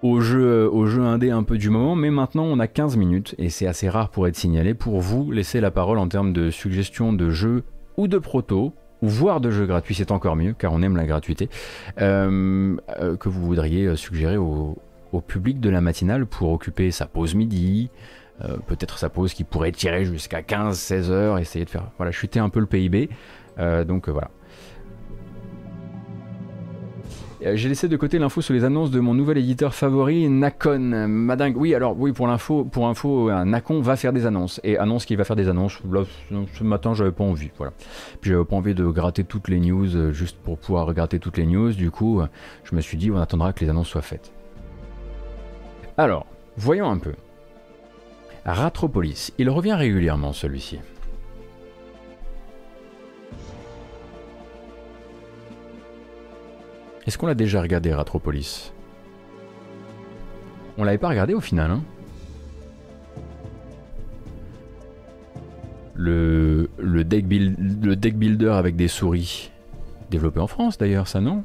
au, jeu, au jeu indé un peu du moment, mais maintenant on a 15 minutes, et c'est assez rare pour être signalé, pour vous laisser la parole en termes de suggestions de jeux ou de proto, voire de jeux gratuits, c'est encore mieux, car on aime la gratuité, euh, euh, que vous voudriez suggérer au, public de la matinale pour occuper sa pause midi, euh, peut-être sa pause qui pourrait tirer jusqu'à 15-16 heures, essayer de faire voilà, chuter un peu le PIB. donc voilà. Euh, j'ai laissé de côté l'info sur les annonces de mon nouvel éditeur favori, Nacon. Madingue. Oui, alors oui, pour l'info, pour info, Nacon va faire des annonces et annonce qu'il va faire des annonces. Là, ce matin, j'avais pas envie, voilà. Puis j'avais pas envie de gratter toutes les news euh, juste pour pouvoir gratter toutes les news. Du coup, je me suis dit, on attendra que les annonces soient faites. Alors, voyons un peu. Ratropolis, il revient régulièrement celui-ci. Est-ce qu'on l'a déjà regardé, Ratropolis? On l'avait pas regardé au final, hein? Le, le, le deck builder avec des souris. Développé en France d'ailleurs, ça non?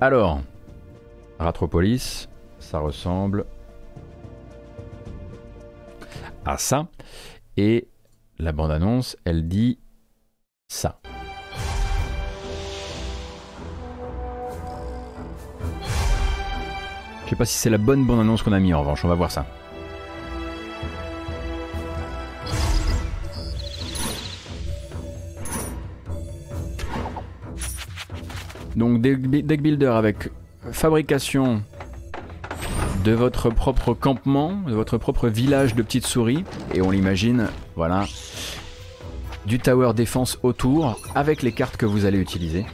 Alors, Ratropolis, ça ressemble à ça. Et la bande-annonce, elle dit ça. Je sais pas si c'est la bonne bonne annonce qu'on a mis en revanche, on va voir ça. Donc deck builder avec fabrication de votre propre campement, de votre propre village de petites souris, et on l'imagine, voilà, du tower défense autour avec les cartes que vous allez utiliser.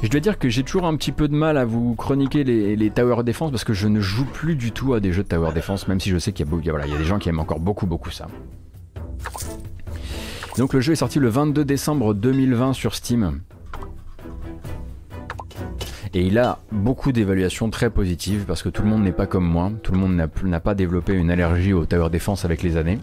Je dois dire que j'ai toujours un petit peu de mal à vous chroniquer les, tower défense parce que je ne joue plus du tout à des jeux de tower défense, même si je sais qu'il y, a des gens qui aiment encore beaucoup beaucoup ça. Donc le jeu est sorti le 22 décembre 2020 sur Steam. Et il a beaucoup d'évaluations très positives parce que tout le monde n'est pas comme moi, tout le monde n'a pas développé une allergie au tower défense avec les années.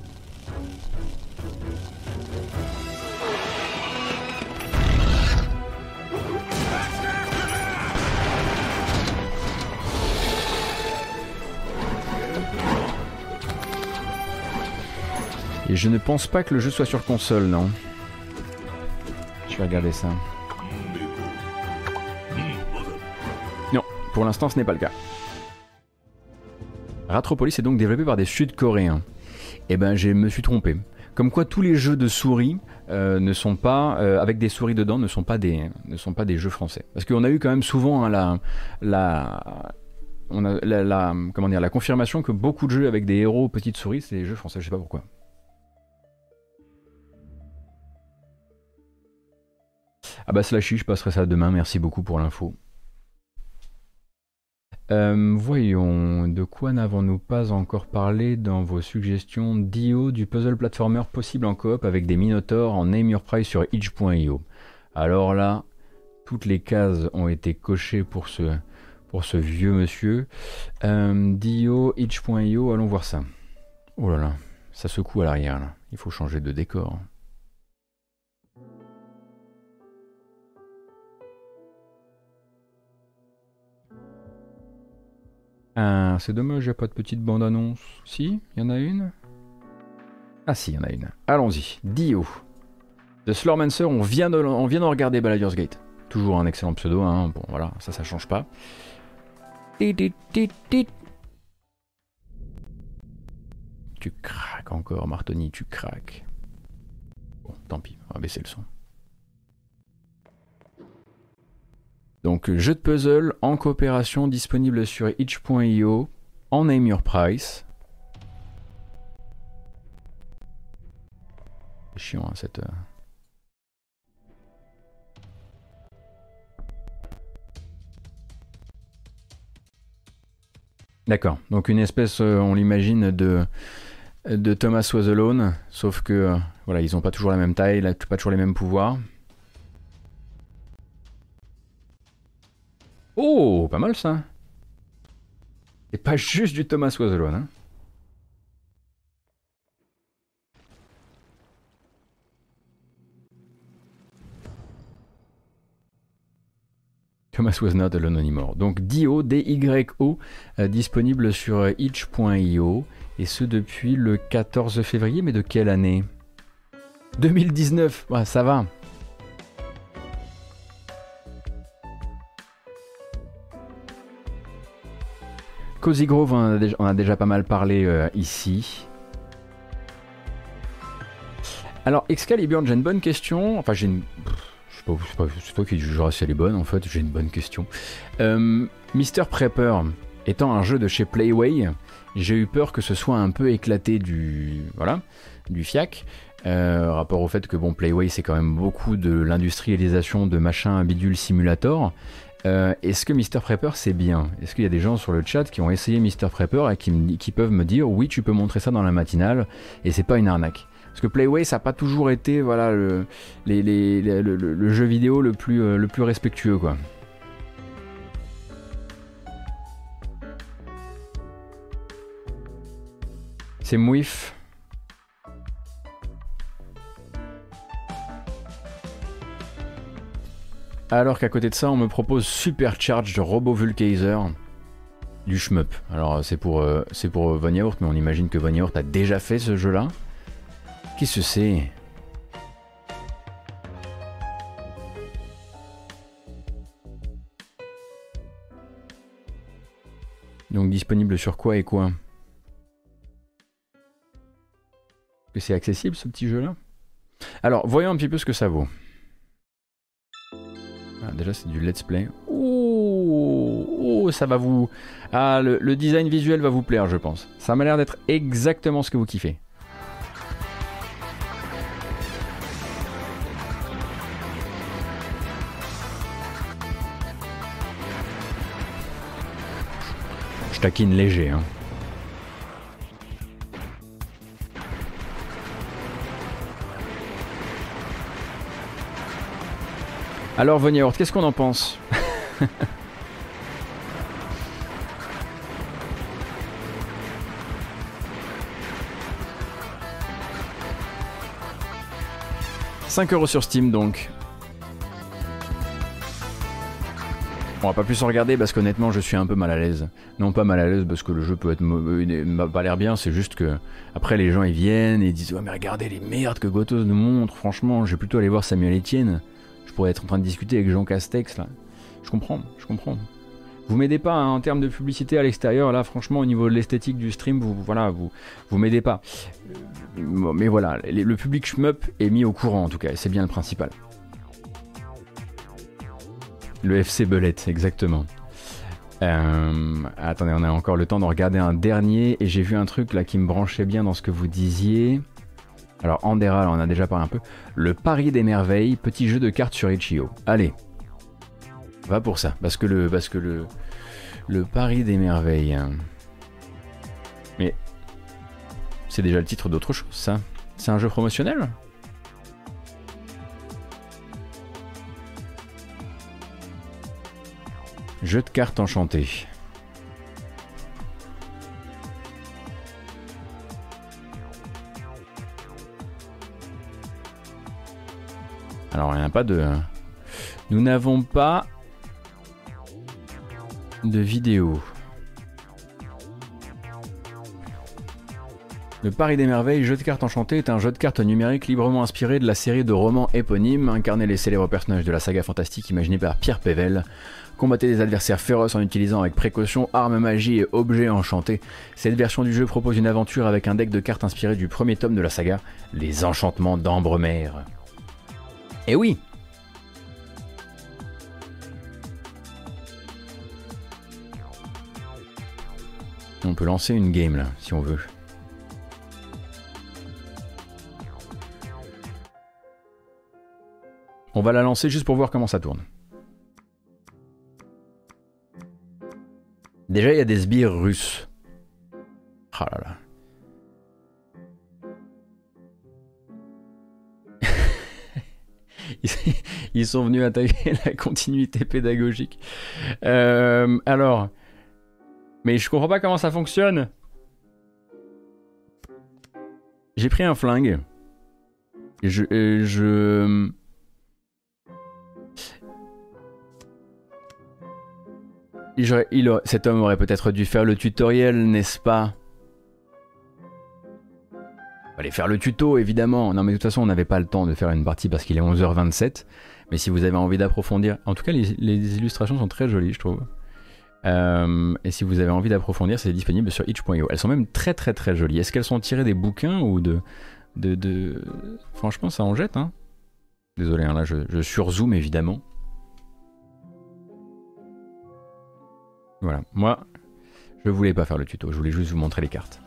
Je ne pense pas que le jeu soit sur console, non. Je vais regarder ça. Pour l'instant, ce n'est pas le cas. Ratropolis est donc développé par des Sud-Coréens. Eh ben, je me suis trompé. Comme quoi, tous les jeux de souris euh, ne sont pas, euh, avec des souris dedans, ne sont pas des, ne sont pas des jeux français. Parce qu'on a eu quand même souvent hein, la, la confirmation que beaucoup de jeux avec des héros petites souris, c'est des jeux français. Je sais pas pourquoi. Ah bah Slashy, je passerai ça demain. Merci beaucoup pour l'info. Euh, voyons, de quoi n'avons-nous pas encore parlé dans vos suggestions Dio du puzzle platformer possible en coop avec des Minotaurs en name your price sur itch.io. Alors là, toutes les cases ont été cochées pour ce, pour ce vieux monsieur. Euh, Dio, itch.io, allons voir ça. Oh là là, ça secoue à l'arrière là. Il faut changer de décor. Ah, c'est dommage, il n'y a pas de petite bande-annonce. Si, il y en a une? Ah si, il y en a une. Allons-y. Dio. The Slormancer, on vient de, on vient de regarder Baldur's Gate. Toujours un excellent pseudo, hein. Bon, voilà, ça, ça change pas. Tu craques encore, Martoni, tu craques. Bon, tant pis, on va baisser le son. Donc, jeu de puzzle en coopération disponible sur itch.io en name your price. Chiant hein, cette. Euh, D'accord. Donc une espèce, euh, on l'imagine, de, de Thomas Was Alone, sauf que euh, voilà, ils n'ont pas toujours la même taille, pas toujours les mêmes pouvoirs. Oh, pas mal ça. Et pas juste du Thomas Was Alone. Hein. Thomas Was Not Alone Anymore. Donc Dio, D-Y-O, euh, disponible sur euh, itch.io, et ce depuis le 14 février, mais de quelle année? 2019, ça va. Cozy Grove, on a déjà, pas mal parlé euh, ici. Alors, Excalibur, j'ai une bonne question. Enfin, j'ai une c'est toi qui jugeras si elle est bonne en fait, j'ai une bonne question. Euh, Mister Prepper, étant un jeu de chez Playway, j'ai eu peur que ce soit un peu éclaté du, voilà, du fiac. Euh, rapport au fait que bon, Playway c'est quand même beaucoup de l'industrialisation de machin bidule simulator. Euh, est-ce que Mister Prepper c'est bien? Est-ce qu'il y a des gens sur le chat qui ont essayé Mister Prepper et qui, qui peuvent me dire oui tu peux montrer ça dans la matinale et c'est pas une arnaque? Parce que Playway, ça n'a pas toujours été voilà, le, le, jeu vidéo le plus, euh, le plus respectueux. quoi. C'est Mouif. Alors qu'à côté de ça, on me propose Supercharge de Robo du shmup. Alors c'est pour, euh, pour Von mais on imagine que Von a déjà fait ce jeu-là. Qu'est-ce que c'est? Donc disponible sur quoi et quoi? Que c'est accessible ce petit jeu là Alors voyons un petit peu ce que ça vaut. Déjà c'est du let's play. Oh, ça va vous... Ah le design visuel va vous plaire je pense. Ça m'a l'air d'être exactement ce que vous kiffez. taquine léger. Hein. Alors, Von qu'est-ce qu'on en pense « 5 euros sur Steam donc. On va pas plus en regarder parce qu'honnêtement je suis un peu mal à l'aise. Non pas mal à l'aise parce que le jeu peut être m'a pas l'air bien, c'est juste que après les gens ils viennent et disent ouais mais regardez les merdes que Gotos nous montre, franchement j'ai plutôt aller voir Samuel Etienne. Pourrais être en train de discuter avec Jean Castex là. Je comprends, je comprends. Vous m'aidez pas hein, en termes de publicité à l'extérieur, là franchement au niveau de l'esthétique du stream, vous voilà, vous vous m'aidez pas. Euh, mais voilà, le public shmup est mis au courant en tout cas, c'est bien le principal. Le FC Belette, exactement. Euh, attendez, on a encore le temps de regarder un dernier et j'ai vu un truc là qui me branchait bien dans ce que vous disiez. Alors Andera, on a déjà parlé un peu. Le Paris des merveilles, petit jeu de cartes sur Itch.io. Allez, va pour ça, parce que le, parce que le, le Paris des merveilles. Hein. Mais c'est déjà le titre d'autre chose, ça. C'est un jeu promotionnel? Jeu de cartes enchanté. Alors, il n'y a pas de... Nous n'avons pas de vidéo. Le Paris des Merveilles, jeu de cartes enchanté, est un jeu de cartes numérique librement inspiré de la série de romans éponymes, incarnés les célèbres personnages de la saga fantastique imaginée par Pierre Pével. Combattez des adversaires féroces en utilisant avec précaution armes, magie et objets enchantés. Cette version du jeu propose une aventure avec un deck de cartes inspiré du premier tome de la saga, Les Enchantements d'Ambremer. Et oui On peut lancer une game là, si on veut. On va la lancer juste pour voir comment ça tourne. Déjà, il y a des sbires russes. Ah là là. Ils sont venus attaquer la continuité pédagogique. Euh, alors, mais je comprends pas comment ça fonctionne. J'ai pris un flingue. Je, et je... Il, cet homme aurait peut-être dû faire le tutoriel, n'est-ce pas? Fallait faire le tuto, évidemment. Non, mais de toute façon, on n'avait pas le temps de faire une partie parce qu'il est 11h27. Mais si vous avez envie d'approfondir, en tout cas, les, illustrations sont très jolies, je trouve. Euh, et si vous avez envie d'approfondir, c'est disponible sur itch.io. Elles sont même très très très jolies. Est-ce qu'elles sont tirées des bouquins ou de... Franchement, ça en jette. Hein? Désolé, hein, là je, je surzoome évidemment. Voilà, moi, je voulais pas faire le tuto, je voulais juste vous montrer les cartes.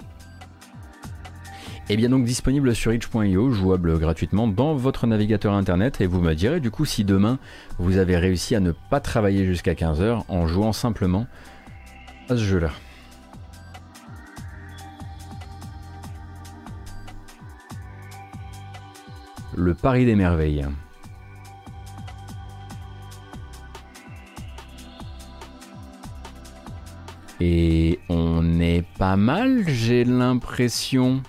Et bien donc disponible sur itch.io, jouable gratuitement dans votre navigateur internet et vous me direz du coup si demain vous avez réussi à ne pas travailler jusqu'à 15h en jouant simplement à ce jeu-là. Le Paris des merveilles. Et on est pas mal, j'ai l'impression.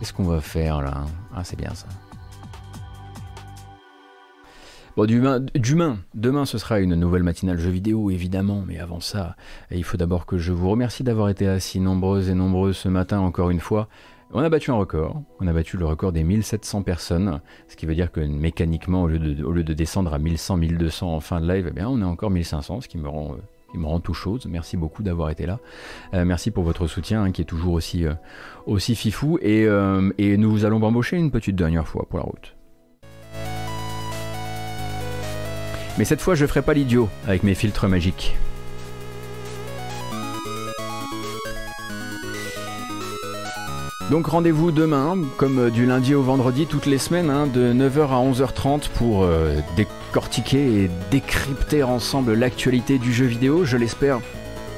Qu'est-ce qu'on va faire là Ah, c'est bien ça. Bon, d'humain, demain ce sera une nouvelle matinale jeu vidéo évidemment, mais avant ça, il faut d'abord que je vous remercie d'avoir été assis nombreuses et nombreux ce matin encore une fois. On a battu un record, on a battu le record des 1700 personnes, ce qui veut dire que mécaniquement, au lieu de, descendre à 1100, 1200 en fin de live, eh on est encore 1500, ce qui me rend euh, il me rend tout chose. Merci beaucoup d'avoir été là. Euh, merci pour votre soutien hein, qui est toujours aussi, euh, aussi fifou. Et, euh, et nous allons embaucher une petite dernière fois pour la route. Mais cette fois, je ferai pas l'idiot avec mes filtres magiques. Donc rendez-vous demain, comme du lundi au vendredi, toutes les semaines, hein, de 9h à 11h30 pour décortiquer et décrypter ensemble l'actualité du jeu vidéo, je l'espère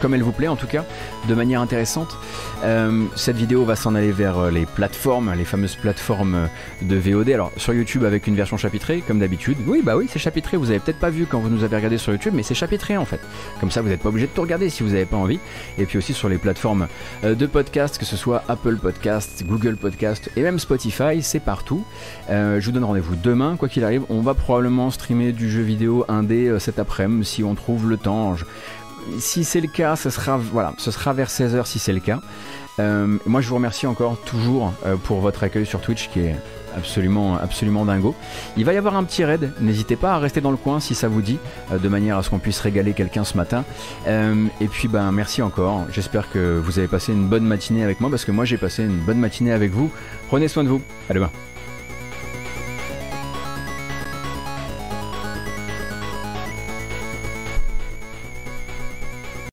comme elle vous plaît en tout cas, de manière intéressante. Euh, cette vidéo va s'en aller vers euh, les plateformes, les fameuses plateformes de VOD. Alors sur YouTube avec une version chapitrée, comme d'habitude. Oui, bah oui, c'est chapitré. Vous avez peut-être pas vu quand vous nous avez regardé sur YouTube, mais c'est chapitré en fait. Comme ça, vous n'êtes pas obligé de tout regarder si vous n'avez pas envie. Et puis aussi sur les plateformes euh, de podcast, que ce soit Apple Podcast, Google Podcast et même Spotify, c'est partout. je vous donne rendez-vous demain, quoi qu'il arrive. On va probablement streamer du jeu vidéo indé cet après-midi si on trouve le temps si c'est le cas, ce sera, voilà, ce vers 16h si c'est le cas. Euh, moi, je vous remercie encore toujours euh, pour votre accueil sur Twitch qui est absolument, absolument dingo. Il va y avoir un petit raid, n'hésitez pas à rester dans le coin si ça vous dit, euh, de manière à ce qu'on puisse régaler quelqu'un ce matin. et puis, ben, merci encore. J'espère que vous avez passé une bonne matinée avec moi parce que moi, j'ai passé une bonne matinée avec vous. Prenez soin de vous. À demain.